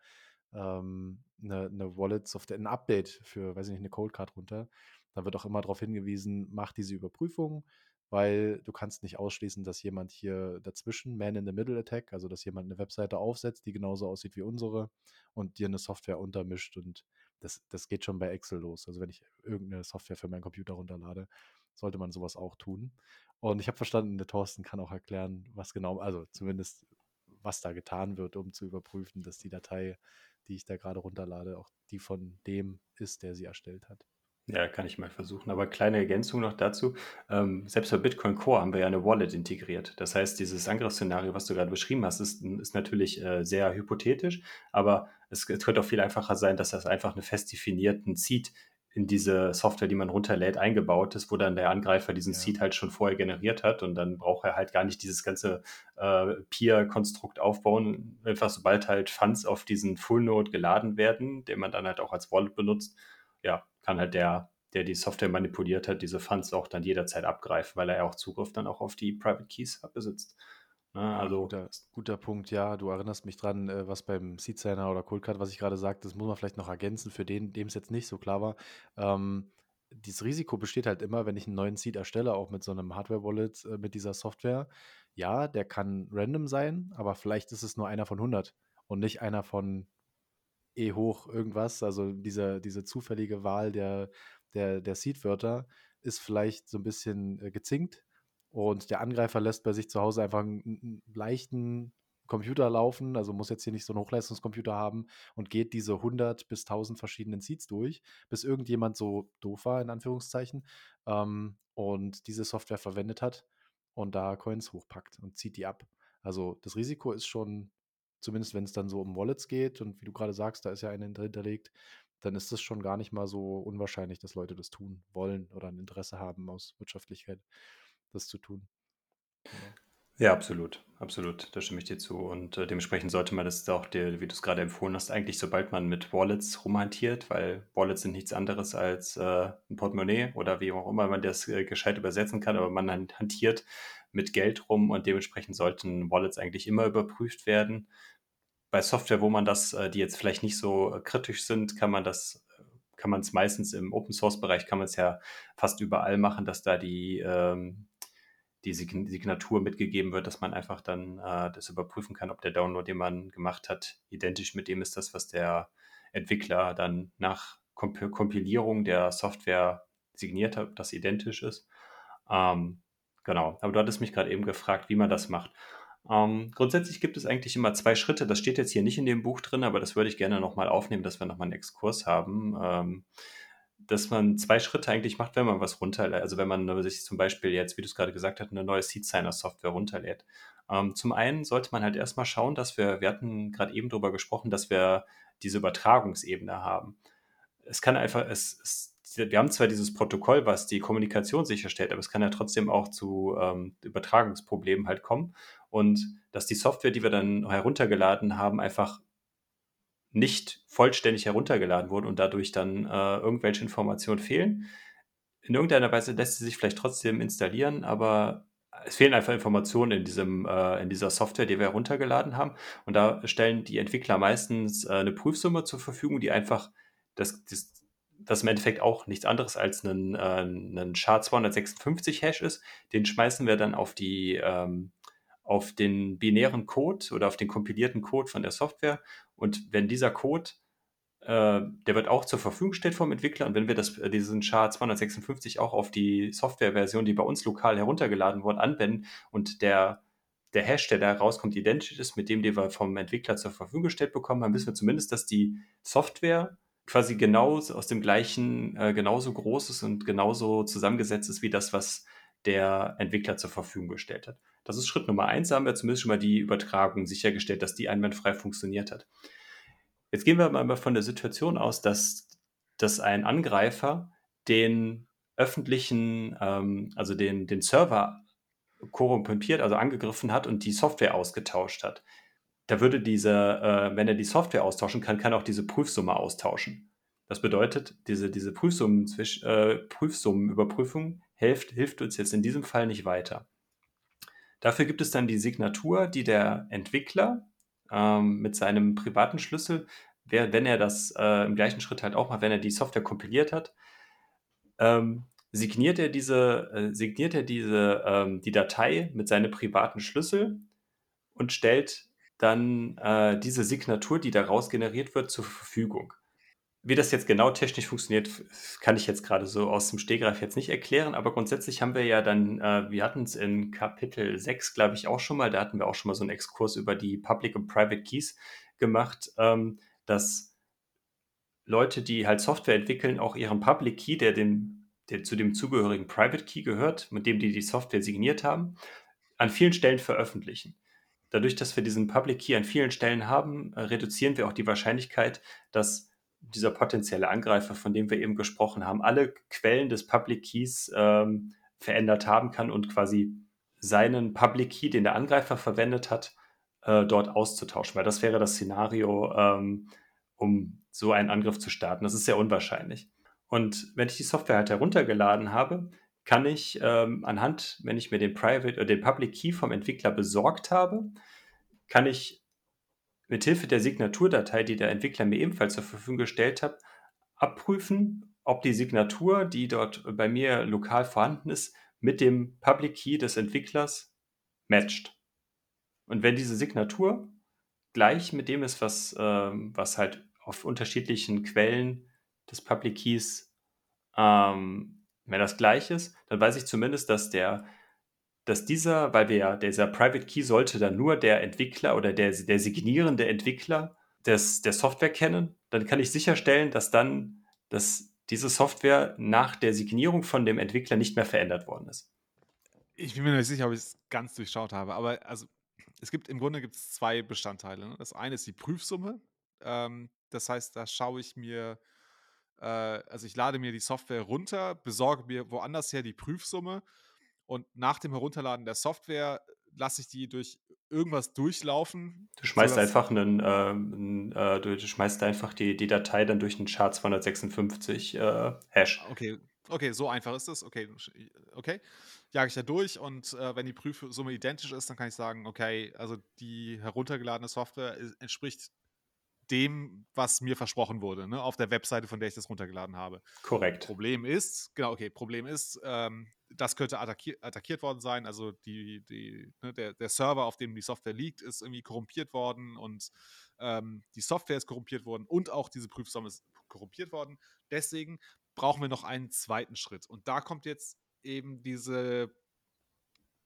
Speaker 2: ähm, eine, eine Wallet-Software, ein Update für, weiß ich nicht, eine Coldcard runter. Da wird auch immer darauf hingewiesen, mach diese Überprüfung, weil du kannst nicht ausschließen, dass jemand hier dazwischen, Man-in-the-Middle-Attack, also dass jemand eine Webseite aufsetzt, die genauso aussieht wie unsere und dir eine Software untermischt und das, das geht schon bei Excel los. Also wenn ich irgendeine Software für meinen Computer runterlade, sollte man sowas auch tun. Und ich habe verstanden, der Thorsten kann auch erklären, was genau, also zumindest was da getan wird, um zu überprüfen, dass die Datei, die ich da gerade runterlade, auch die von dem ist, der sie erstellt hat.
Speaker 3: Ja, kann ich mal versuchen. Aber kleine Ergänzung noch dazu. Ähm, selbst bei Bitcoin Core haben wir ja eine Wallet integriert. Das heißt, dieses Angriffsszenario, was du gerade beschrieben hast, ist, ist natürlich äh, sehr hypothetisch, aber es, es, könnte auch viel einfacher sein, dass das einfach einen fest definierten Seed in diese Software, die man runterlädt, eingebaut ist, wo dann der Angreifer diesen
Speaker 2: Ja.
Speaker 3: Seed halt schon vorher generiert hat und dann braucht er halt gar nicht dieses ganze äh, Peer-Konstrukt aufbauen. Einfach sobald halt Funds auf diesen Full-Node geladen werden, den man dann halt auch als Wallet benutzt, ja, kann halt der, der die Software manipuliert hat, diese Funds auch dann jederzeit abgreifen, weil er ja auch Zugriff dann auch auf die Private Keys besitzt. Ne? Also
Speaker 2: guter, guter Punkt, ja. Du erinnerst mich dran, äh, was beim Seed Signer oder Cold was ich gerade sagte, das muss man vielleicht noch ergänzen, für den, dem es jetzt nicht so klar war. Ähm, dieses Risiko besteht halt immer, wenn ich einen neuen Seed erstelle, auch mit so einem Hardware-Wallet, äh, mit dieser Software. Ja, der kann random sein, aber vielleicht ist es nur einer von 100 und nicht einer von E hoch irgendwas. Also diese, diese zufällige Wahl der, der, der Seed-Wörter ist vielleicht so ein bisschen äh, gezinkt und der Angreifer lässt bei sich zu Hause einfach einen, leichten Computer laufen, also muss jetzt hier nicht so einen Hochleistungscomputer haben und geht diese 100 bis 1000 verschiedenen Seeds durch, bis irgendjemand so doof war, in Anführungszeichen, ähm, und diese Software verwendet hat und da Coins hochpackt und zieht die ab. Also das Risiko ist schon, zumindest wenn es dann so um Wallets geht und wie du gerade sagst, da ist ja eine hinterlegt, dann ist es schon gar nicht mal so unwahrscheinlich, dass Leute das tun wollen oder ein Interesse haben aus Wirtschaftlichkeit das zu tun.
Speaker 3: Genau. Ja, absolut, absolut. Da stimme ich dir zu. Und äh, dementsprechend sollte man das auch, der, wie du es gerade empfohlen hast, eigentlich, sobald man mit Wallets rumhantiert, weil Wallets sind nichts anderes als äh, ein Portemonnaie oder wie auch immer man das äh, gescheit übersetzen kann, aber man hantiert mit Geld rum und dementsprechend sollten Wallets eigentlich immer überprüft werden. Bei Software, wo man das, äh, die jetzt vielleicht nicht so kritisch sind, kann man das kann man es meistens im Open Source Bereich kann man es ja fast überall machen, dass da die ähm, die Signatur mitgegeben wird, dass man einfach dann äh, das überprüfen kann, ob der Download, den man gemacht hat, identisch mit dem ist das, was der Entwickler dann nach Komp Kompilierung der Software signiert hat, das identisch ist. Ähm, genau, aber du hattest mich gerade eben gefragt, wie man das macht. Ähm, grundsätzlich gibt es eigentlich immer zwei Schritte. Das steht jetzt hier nicht in dem Buch drin, aber das würde ich gerne nochmal aufnehmen, dass wir nochmal einen Exkurs haben. Ähm, dass man zwei Schritte eigentlich macht, wenn man was runterlädt. Also wenn man sich zum Beispiel jetzt, wie du es gerade gesagt hast, eine neue Seed Signer Software runterlädt. Ähm, zum einen sollte man halt erstmal schauen, dass wir, wir hatten gerade eben darüber gesprochen, dass wir diese Übertragungsebene haben. Es kann einfach, es, es, wir haben zwar dieses Protokoll, was die Kommunikation sicherstellt, aber es kann ja trotzdem auch zu ähm, Übertragungsproblemen halt kommen. Und dass die Software, die wir dann heruntergeladen haben, einfach nicht vollständig heruntergeladen wurde und dadurch dann äh, irgendwelche Informationen fehlen. In irgendeiner Weise lässt sie sich vielleicht trotzdem installieren, aber es fehlen einfach Informationen in, diesem, äh, in dieser Software, die wir heruntergeladen haben. Und da stellen die Entwickler meistens äh, eine Prüfsumme zur Verfügung, die einfach das, das, das im Endeffekt auch nichts anderes als ein, äh, ein SHA-256-Hash ist. Den schmeißen wir dann auf die ähm, auf den binären Code oder auf den kompilierten Code von der Software. Und wenn dieser Code, äh, der wird auch zur Verfügung gestellt vom Entwickler. Und wenn wir das, diesen SHA-256 auch auf die Softwareversion, die bei uns lokal heruntergeladen wurde, anwenden und der, der Hash, der da rauskommt, identisch ist mit dem, den wir vom Entwickler zur Verfügung gestellt bekommen haben, wissen wir zumindest, dass die Software quasi genau aus dem gleichen, äh, genauso groß ist und genauso zusammengesetzt ist wie das, was der Entwickler zur Verfügung gestellt hat. Das ist Schritt Nummer eins. Da haben wir zumindest schon mal die Übertragung sichergestellt, dass die einwandfrei funktioniert hat. Jetzt gehen wir mal von der Situation aus, dass, dass ein Angreifer den öffentlichen, ähm, also den, den Server korrumpiert, also angegriffen hat und die Software ausgetauscht hat. Da würde diese, äh, wenn er die Software austauschen kann, kann auch diese Prüfsumme austauschen. Das bedeutet, diese, diese Prüfsummen, äh, Prüfsummenüberprüfung hilft, hilft uns jetzt in diesem Fall nicht weiter. Dafür gibt es dann die Signatur, die der Entwickler ähm, mit seinem privaten Schlüssel, wer, wenn er das äh, im gleichen Schritt halt auch macht, wenn er die Software kompiliert hat, ähm, signiert er diese, äh, signiert er diese, ähm, die Datei mit seinem privaten Schlüssel und stellt dann äh, diese Signatur, die daraus generiert wird, zur Verfügung. Wie das jetzt genau technisch funktioniert, kann ich jetzt gerade so aus dem Stegreif jetzt nicht erklären, aber grundsätzlich haben wir ja dann, äh, wir hatten es in Kapitel 6, glaube ich, auch schon mal, da hatten wir auch schon mal so einen Exkurs über die Public und Private Keys gemacht, ähm, dass Leute, die halt Software entwickeln, auch ihren Public Key, der, dem, der zu dem zugehörigen Private Key gehört, mit dem die die Software signiert haben, an vielen Stellen veröffentlichen. Dadurch, dass wir diesen Public Key an vielen Stellen haben, äh, reduzieren wir auch die Wahrscheinlichkeit, dass dieser potenzielle Angreifer, von dem wir eben gesprochen haben, alle Quellen des Public Keys ähm, verändert haben kann und quasi seinen Public Key, den der Angreifer verwendet hat, äh, dort auszutauschen. Weil das wäre das Szenario, ähm, um so einen Angriff zu starten. Das ist sehr unwahrscheinlich. Und wenn ich die Software halt heruntergeladen habe, kann ich ähm, anhand, wenn ich mir den Private oder äh, den Public Key vom Entwickler besorgt habe, kann ich mithilfe der Signaturdatei, die der Entwickler mir ebenfalls zur Verfügung gestellt hat, abprüfen, ob die Signatur, die dort bei mir lokal vorhanden ist, mit dem Public Key des Entwicklers matcht. Und wenn diese Signatur gleich mit dem ist, was, ähm, was halt auf unterschiedlichen Quellen des Public Keys, ähm, wenn das gleich ist, dann weiß ich zumindest, dass der, dass dieser, weil wir ja, dieser Private Key sollte dann nur der Entwickler oder der, der signierende Entwickler des, der Software kennen, dann kann ich sicherstellen, dass dann dass diese Software nach der Signierung von dem Entwickler nicht mehr verändert worden ist.
Speaker 1: Ich bin mir nicht sicher, ob ich es ganz durchschaut habe, aber also es gibt im Grunde gibt es zwei Bestandteile. Ne? Das eine ist die Prüfsumme. Ähm, das heißt, da schaue ich mir, äh, also ich lade mir die Software runter, besorge mir woanders her die Prüfsumme und nach dem Herunterladen der Software lasse ich die durch irgendwas durchlaufen.
Speaker 3: Du schmeißt einfach einen, äh, äh, du, schmeißt einfach die, die Datei dann durch einen Chart 256 äh, Hash.
Speaker 1: Okay, okay, so einfach ist es. Okay, okay. Jage ich da durch und äh, wenn die Prüfsumme identisch ist, dann kann ich sagen, okay, also die heruntergeladene Software entspricht dem, was mir versprochen wurde, ne, auf der Webseite, von der ich das runtergeladen habe.
Speaker 3: Korrekt.
Speaker 1: Problem ist, genau, okay, Problem ist, ähm, das könnte attackier attackiert worden sein. Also die, die, ne, der, der Server, auf dem die Software liegt, ist irgendwie korrumpiert worden und ähm, die Software ist korrumpiert worden und auch diese Prüfsumme ist korrumpiert worden. Deswegen brauchen wir noch einen zweiten Schritt. Und da kommt jetzt eben diese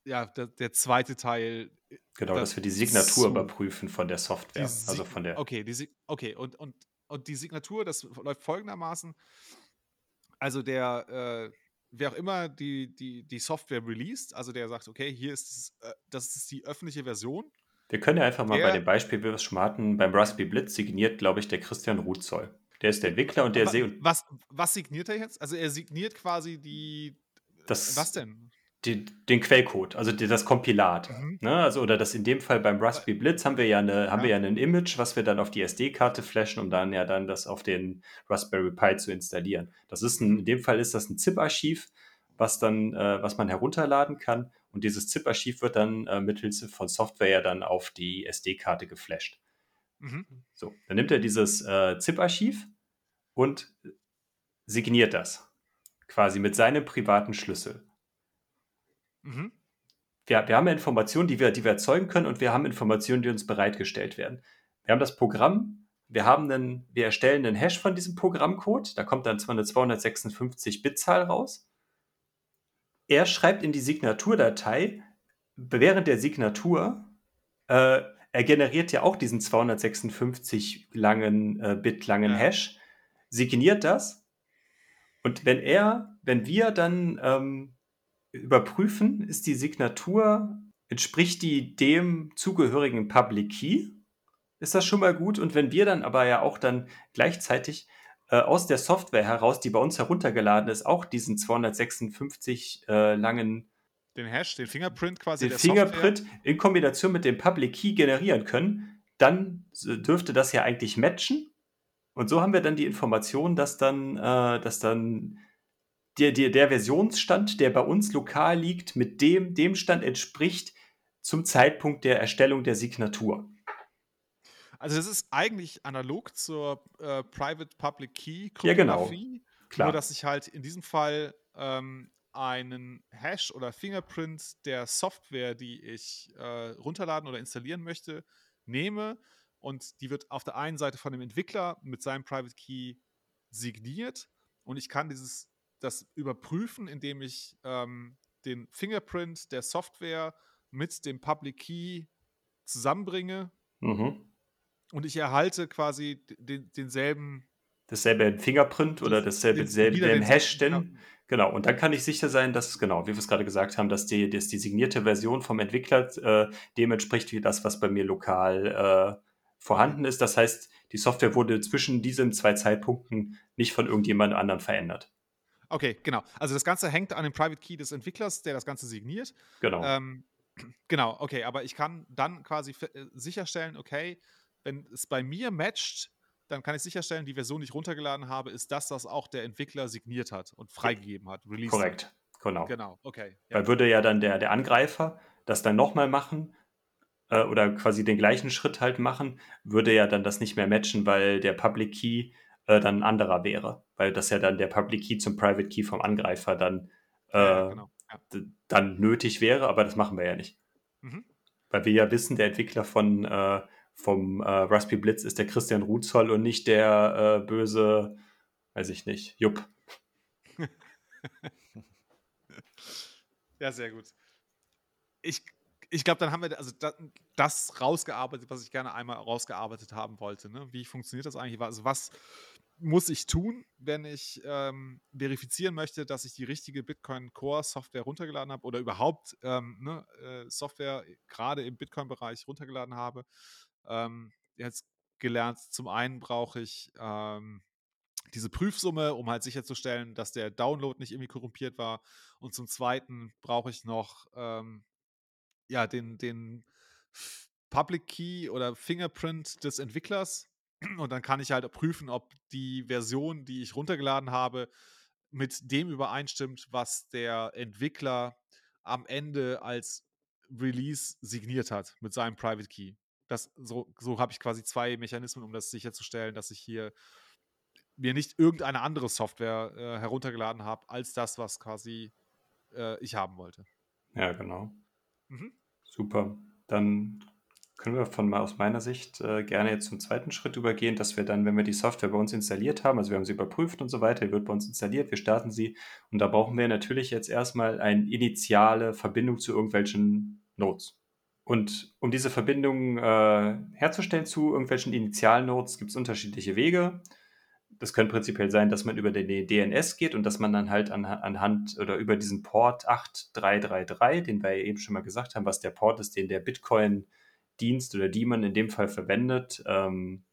Speaker 1: ja, der, der, zweite Teil.
Speaker 3: Äh, genau, dass wir die Signatur so überprüfen von der Software. also von der.
Speaker 1: Okay, die, okay, und, und, und die Signatur, das läuft folgendermaßen. Also der, äh, wer auch immer die, die, die Software released, also der sagt, okay, hier ist das, äh, das ist die öffentliche Version.
Speaker 3: Wir können ja einfach mal der, bei dem Beispiel, wie wir es schon hatten, beim Raspberry Blitz signiert, glaube ich, der Christian Rutzoll. Der ist der Entwickler und der
Speaker 1: was, was signiert er jetzt? Also er signiert quasi die.
Speaker 3: Das, was denn? Die, den Quellcode, also die, das Kompilat. Mhm. Ne? Also, oder das in dem Fall beim Raspberry Blitz haben wir ja eine, haben wir ja ein Image, was wir dann auf die SD-Karte flashen, um dann ja dann das auf den Raspberry Pi zu installieren. Das ist ein, in dem Fall ist das ein ZIP-Archiv, was dann, äh, was man herunterladen kann. Und dieses ZIP-Archiv wird dann äh, mittels von Software ja dann auf die SD-Karte geflasht. Mhm. So, dann nimmt er dieses äh, ZIP-Archiv und signiert das. Quasi mit seinem privaten Schlüssel. Mhm. Wir, wir haben Informationen, die wir, die wir erzeugen können und wir haben Informationen, die uns bereitgestellt werden. Wir haben das Programm, wir, haben einen, wir erstellen einen Hash von diesem Programmcode, da kommt dann zwar eine 256-Bit-Zahl raus. Er schreibt in die Signaturdatei, während der Signatur, äh, er generiert ja auch diesen 256 langen, äh, Bit langen ja. Hash, signiert das und wenn er, wenn wir dann ähm, überprüfen, ist die Signatur, entspricht die dem zugehörigen Public Key? Ist das schon mal gut? Und wenn wir dann aber ja auch dann gleichzeitig äh, aus der Software heraus, die bei uns heruntergeladen ist, auch diesen 256 äh, langen
Speaker 1: den Hash, den Fingerprint quasi.
Speaker 3: Den Fingerprint Software. in Kombination mit dem Public Key generieren können, dann dürfte das ja eigentlich matchen. Und so haben wir dann die Information, dass dann, äh, dass dann der, der, der Versionsstand, der bei uns lokal liegt, mit dem, dem Stand entspricht zum Zeitpunkt der Erstellung der Signatur.
Speaker 1: Also das ist eigentlich analog zur äh, Private Public Key
Speaker 3: Kryptographie, ja, genau.
Speaker 1: Klar. nur dass ich halt in diesem Fall ähm, einen Hash oder Fingerprint der Software, die ich äh, runterladen oder installieren möchte, nehme und die wird auf der einen Seite von dem Entwickler mit seinem Private Key signiert und ich kann dieses das überprüfen, indem ich ähm, den Fingerprint der Software mit dem Public Key zusammenbringe. Mhm. Und ich erhalte quasi den, denselben.
Speaker 3: Dasselbe Fingerprint oder dasselbe den, selbe, den Hash denn. Genau. genau. Und dann kann ich sicher sein, dass, genau, wie wir es gerade gesagt haben, dass die, dass die signierte Version vom Entwickler äh, dem entspricht wie das, was bei mir lokal vorhanden ist. Das heißt, die Software wurde zwischen diesen zwei Zeitpunkten nicht von irgendjemand anderem verändert.
Speaker 1: Okay, genau. Also das Ganze hängt an dem Private Key des Entwicklers, der das Ganze signiert.
Speaker 3: Genau.
Speaker 1: Ähm, genau, okay, aber ich kann dann quasi äh, sicherstellen, okay, wenn es bei mir matcht, dann kann ich sicherstellen, die Version, die ich runtergeladen habe, ist das, was auch der Entwickler signiert hat und freigegeben hat.
Speaker 3: Korrekt, hat. genau.
Speaker 1: Genau, okay.
Speaker 3: Ja. Weil würde ja dann der, der Angreifer das dann nochmal machen äh, oder quasi den gleichen Schritt halt machen, würde ja dann das nicht mehr matchen, weil der Public Key äh, dann ein anderer wäre. Weil das ja dann der Public Key zum Private Key vom Angreifer dann, äh, ja, genau. ja. dann nötig wäre, aber das machen wir ja nicht. Mhm. Weil wir ja wissen, der Entwickler von äh, vom äh, Raspberry Blitz ist der Christian Ruzoll und nicht der äh, böse, weiß ich nicht, Jupp.
Speaker 1: ja, sehr gut. Ich, ich glaube, dann haben wir also das, das, rausgearbeitet, was ich gerne einmal rausgearbeitet haben wollte. Ne? Wie funktioniert das eigentlich? Also was muss ich tun, wenn ich ähm, verifizieren möchte, dass ich die richtige Bitcoin Core Software runtergeladen habe oder überhaupt ähm, ne, äh, Software gerade im Bitcoin-Bereich runtergeladen habe? ähm, jetzt gelernt, zum einen brauche ich ähm, diese Prüfsumme, um halt sicherzustellen, dass der Download nicht irgendwie korrumpiert war. Und zum zweiten brauche ich noch ähm, ja, den, den Public Key oder Fingerprint des Entwicklers. Und dann kann ich halt prüfen, ob die Version, die ich runtergeladen habe, mit dem übereinstimmt, was der Entwickler am Ende als Release signiert hat mit seinem Private Key. Das, so so habe ich quasi zwei Mechanismen, um das sicherzustellen, dass ich hier mir nicht irgendeine andere Software äh, heruntergeladen habe, als das, was quasi äh, ich haben wollte.
Speaker 3: Ja, genau. Mhm. Super. Dann können wir von aus meiner Sicht äh, gerne jetzt zum zweiten Schritt übergehen, dass wir dann, wenn wir die Software bei uns installiert haben, also wir haben sie überprüft und so weiter, die wird bei uns installiert, wir starten sie und da brauchen wir natürlich jetzt erstmal eine initiale Verbindung zu irgendwelchen Nodes. Und um diese Verbindung äh, herzustellen zu irgendwelchen Initialnodes, gibt es unterschiedliche Wege. Das könnte prinzipiell sein, dass man über den DNS geht und dass man dann halt an, anhand oder über diesen Port 8333, den wir eben schon mal gesagt haben, was der Port ist, den der Bitcoin-Dienst oder die man in dem Fall verwendet, ähm,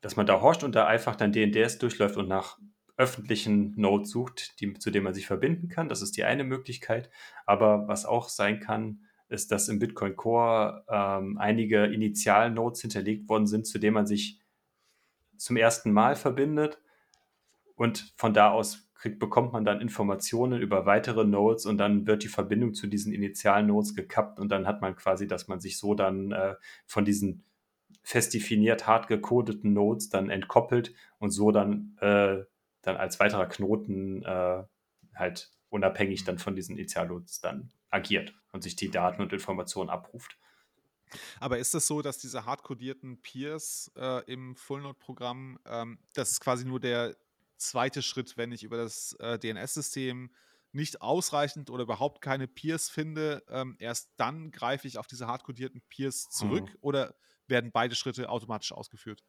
Speaker 3: dass man da horcht und da einfach dann DNS durchläuft und nach öffentlichen Nodes sucht, die, zu denen man sich verbinden kann. Das ist die eine Möglichkeit. Aber was auch sein kann, ist, dass im Bitcoin Core ähm, einige Initial-Nodes hinterlegt worden sind, zu denen man sich zum ersten Mal verbindet. Und von da aus kriegt, bekommt man dann Informationen über weitere Nodes und dann wird die Verbindung zu diesen Initial-Nodes gekappt und dann hat man quasi, dass man sich so dann äh, von diesen fest definiert, hart gecodeten Nodes dann entkoppelt und so dann, äh, dann als weiterer Knoten äh, halt unabhängig dann von diesen Initial-Nodes dann agiert und sich die Daten und Informationen abruft.
Speaker 1: Aber ist es so, dass diese hardcodierten Peers äh, im Fullnode-Programm, ähm, das ist quasi nur der zweite Schritt, wenn ich über das äh, DNS-System nicht ausreichend oder überhaupt keine Peers finde, ähm, erst dann greife ich auf diese hardcodierten Peers zurück mhm. oder werden beide Schritte automatisch ausgeführt?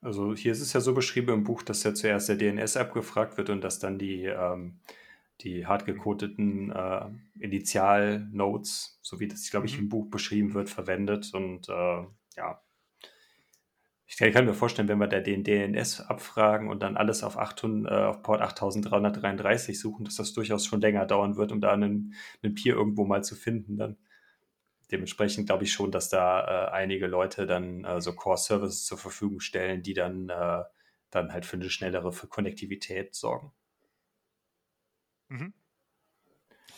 Speaker 3: Also hier ist es ja so beschrieben im Buch, dass ja zuerst der DNS abgefragt wird und dass dann die ähm, die hart gecodeten äh, Initial-Nodes, so wie das, glaube ich, im mhm. Buch beschrieben wird, verwendet. Und äh, ja, ich kann, ich kann, mir vorstellen, wenn wir da den DNS abfragen und dann alles auf, 800, äh, auf Port 8333 suchen, dass das durchaus schon länger dauern wird, um da einen, einen Peer irgendwo mal zu finden. Dann dementsprechend glaube ich schon, dass da äh, einige Leute dann äh, so Core-Services zur Verfügung stellen, die dann, äh, dann halt für eine schnellere Konnektivität sorgen. Mhm.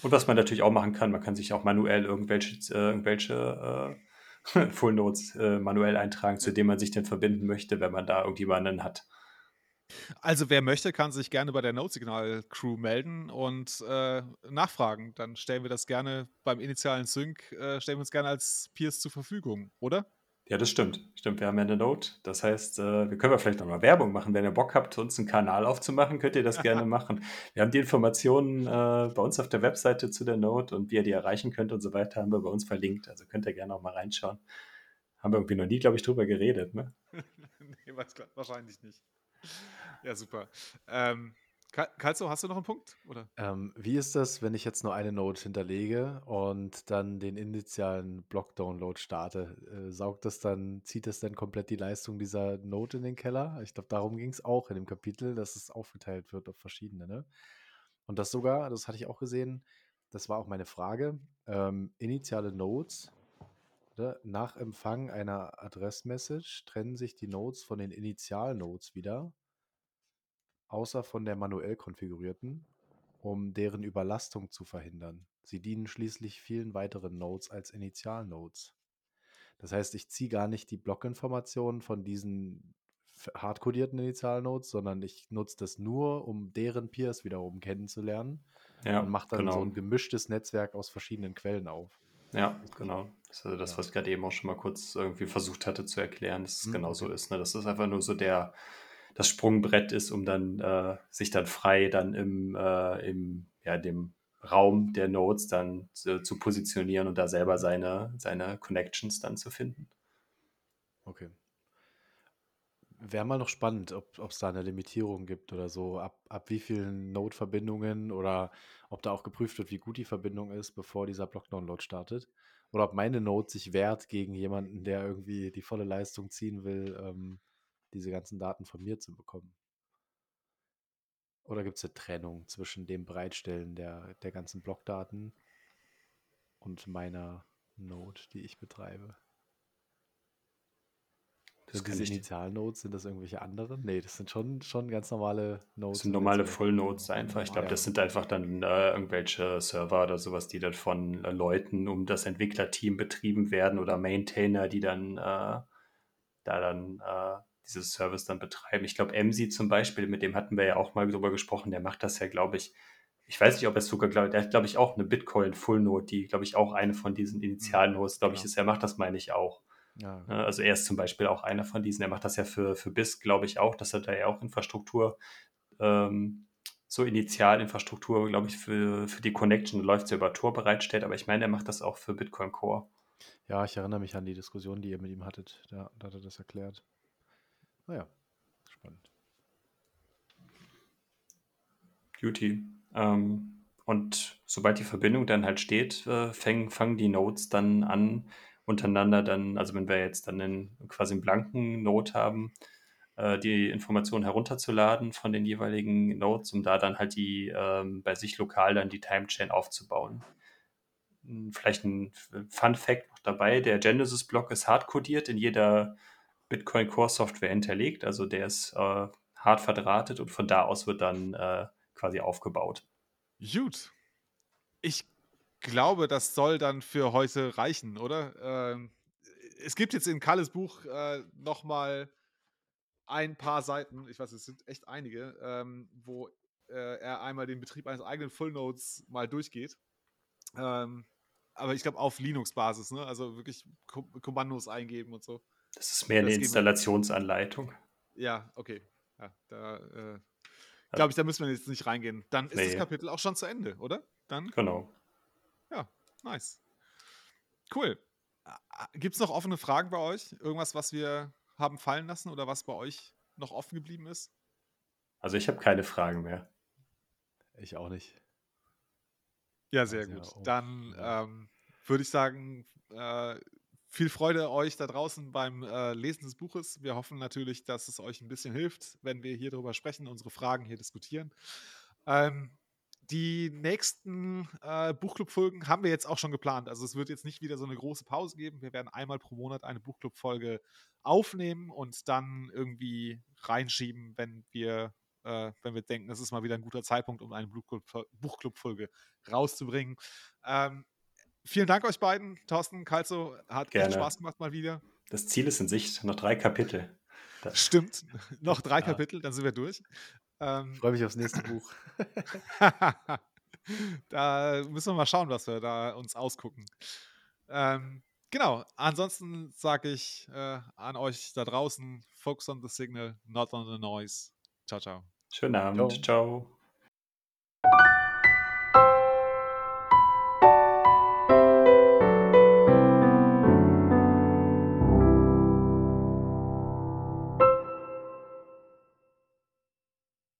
Speaker 3: Und was man natürlich auch machen kann, man kann sich auch manuell irgendwelche, äh, irgendwelche äh, Full Notes äh, manuell eintragen, zu denen man sich denn verbinden möchte, wenn man da irgendjemanden hat.
Speaker 1: Also wer möchte, kann sich gerne bei der Notesignal-Crew melden und äh, nachfragen. Dann stellen wir das gerne beim initialen Sync, äh, stellen wir uns gerne als Peers zur Verfügung, oder?
Speaker 3: Ja, das stimmt. Stimmt, wir haben ja eine Note. Das heißt, äh, wir können ja vielleicht nochmal Werbung machen. Wenn ihr Bock habt, uns einen Kanal aufzumachen, könnt ihr das gerne machen. Wir haben die Informationen äh, bei uns auf der Webseite zu der Note und wie ihr die erreichen könnt und so weiter, haben wir bei uns verlinkt. Also könnt ihr gerne auch mal reinschauen. Haben wir irgendwie noch nie, glaube ich, drüber geredet, ne?
Speaker 1: nee, wahrscheinlich nicht. Ja, super. Ähm, Kalzo, hast du noch einen Punkt? Oder?
Speaker 2: Ähm, wie ist das, wenn ich jetzt nur eine Node hinterlege und dann den initialen Block-Download starte? Äh, saugt das dann, zieht das dann komplett die Leistung dieser Node in den Keller? Ich glaube, darum ging es auch in dem Kapitel, dass es aufgeteilt wird auf verschiedene. Ne? Und das sogar, das hatte ich auch gesehen, das war auch meine Frage, ähm, initiale Nodes, oder? nach Empfang einer Adressmessage trennen sich die Nodes von den Initial-Nodes wieder außer von der manuell konfigurierten, um deren Überlastung zu verhindern. Sie dienen schließlich vielen weiteren Nodes als Initialnodes. Das heißt, ich ziehe gar nicht die Blockinformationen von diesen hardcodierten Initialnodes, sondern ich nutze das nur, um deren Peers wiederum kennenzulernen
Speaker 3: Ja,
Speaker 2: und mache dann
Speaker 3: genau.
Speaker 2: so ein gemischtes Netzwerk aus verschiedenen Quellen auf.
Speaker 3: Ja, genau. Das ist also das, was ich gerade eben auch schon mal kurz irgendwie versucht hatte zu erklären, dass es
Speaker 2: Hm,
Speaker 3: genau so ist. Ne? Das einfach nur so der, das Sprungbrett ist, um dann äh, sich dann frei dann im, äh, im ja, dem Raum der Nodes dann zu, zu positionieren und da selber seine, seine Connections dann zu finden.
Speaker 2: Okay. Wäre mal noch spannend, ob es da eine Limitierung gibt oder so, ab, ab wie vielen Node-Verbindungen oder ob da auch geprüft wird, wie gut die Verbindung ist, bevor dieser Block-Download startet. Oder ob meine Node sich wehrt gegen jemanden, der irgendwie die volle Leistung ziehen will, ähm, diese ganzen Daten von mir zu bekommen. Oder gibt es eine Trennung zwischen dem Bereitstellen der, der ganzen Blockdaten und meiner Node, die ich betreibe?
Speaker 3: Das
Speaker 2: Sind diese Initialnodes, sind das irgendwelche anderen? Nee, das sind schon, schon ganz normale
Speaker 3: das
Speaker 2: Nodes
Speaker 3: sind
Speaker 2: im
Speaker 3: normale. Full-Nodes einfach. Ich glaube, das sind einfach dann äh, irgendwelche Server oder sowas, die dann von äh, Leuten um das Entwicklerteam betrieben werden oder Maintainer, die dann äh, da dann äh, dieses Service dann betreiben. Ich glaube, MC zum Beispiel, mit dem hatten wir ja auch mal drüber gesprochen, der macht das ja, glaube ich, ich weiß nicht, ob er es sogar, glaub, der hat, glaube ich, auch eine Bitcoin Full Node, die, glaube ich, auch eine von diesen Initialnodes, glaube ich,
Speaker 2: genau.
Speaker 3: ist. Er macht das, meine ich, auch.
Speaker 2: Ja,
Speaker 3: Ne, Also er ist zum Beispiel auch einer von diesen. Er macht das ja für, für BISC, glaube ich, auch, dass er da ja auch Infrastruktur, ähm, so Initialinfrastruktur, glaube ich, für, für die Connection läuft ja über Tor bereitstellt. Aber ich meine, er macht das auch für Bitcoin Core.
Speaker 2: ja, ich erinnere mich an die Diskussion, die ihr mit ihm hattet. Da, da hat er das erklärt. Naja, spannend.
Speaker 3: Duty. Ähm, und sobald die Verbindung dann halt steht, äh, fangen, fangen die Nodes dann an, untereinander dann, also wenn wir jetzt dann einen, quasi einen blanken Node haben, äh, die Informationen herunterzuladen von den jeweiligen Nodes, um da dann halt die ähm, bei sich lokal dann die Timechain aufzubauen. Hm, Vielleicht ein Fun Fact noch dabei: Der Genesis-Block ist hardcodiert in jeder Bitcoin Core Software hinterlegt, also der ist äh, hart verdrahtet und von da aus wird dann äh, quasi aufgebaut.
Speaker 1: Gut. Ich glaube, das soll dann für heute reichen, oder? Ähm, es gibt jetzt in Kalles Buch äh, nochmal ein paar Seiten, ich weiß, es sind echt einige, ähm, wo äh, er einmal den Betrieb eines eigenen Full-Nodes mal durchgeht. Ähm, aber ich glaube auf Linux-Basis, ne? Also wirklich Ko Kommandos eingeben und so.
Speaker 3: Das ist mehr eine
Speaker 1: Das
Speaker 3: Installationsanleitung.
Speaker 1: Ja, okay. Ja, da äh, glaube ich, da müssen wir jetzt nicht reingehen. Dann ist das
Speaker 3: Nee.
Speaker 1: Kapitel auch schon zu Ende, oder? Dann
Speaker 3: Genau.
Speaker 1: Ja, nice. Cool. Gibt es noch offene Fragen bei euch? Irgendwas, was wir haben fallen lassen oder was bei euch noch offen geblieben ist?
Speaker 3: Also ich habe keine Fragen mehr.
Speaker 2: Ich auch nicht.
Speaker 1: Ja, sehr
Speaker 2: sehr
Speaker 1: gut. Dann ähm, würde ich sagen, äh, viel Freude euch da draußen beim äh, Lesen des Buches. Wir hoffen natürlich, dass es euch ein bisschen hilft, wenn wir hier drüber sprechen, unsere Fragen hier diskutieren. Ähm, die nächsten äh, Buchclub-Folgen haben wir jetzt auch schon geplant. Also es wird jetzt nicht wieder so eine große Pause geben. Wir werden einmal pro Monat eine Buchclub-Folge aufnehmen und dann irgendwie reinschieben, wenn wir, äh, wenn wir denken, es ist mal wieder ein guter Zeitpunkt, um eine Buchclub- Buchclub-Folge rauszubringen. Ähm, vielen Dank euch beiden, Thorsten, Kalzo. Hat
Speaker 3: Gerne.
Speaker 1: Spaß gemacht mal wieder.
Speaker 3: Das Ziel ist in Sicht, noch drei Kapitel. Das,
Speaker 1: Stimmt. Noch drei
Speaker 3: Ja.
Speaker 1: Kapitel, dann sind wir durch. Ähm,
Speaker 2: Ich freue mich aufs nächste Buch.
Speaker 1: da müssen wir mal schauen, was wir da uns ausgucken. Ähm, genau, ansonsten sage ich äh, an euch da draußen, focus on the signal, not on the noise. Ciao, ciao.
Speaker 3: schönen Abend.
Speaker 2: Ciao.
Speaker 3: Ciao.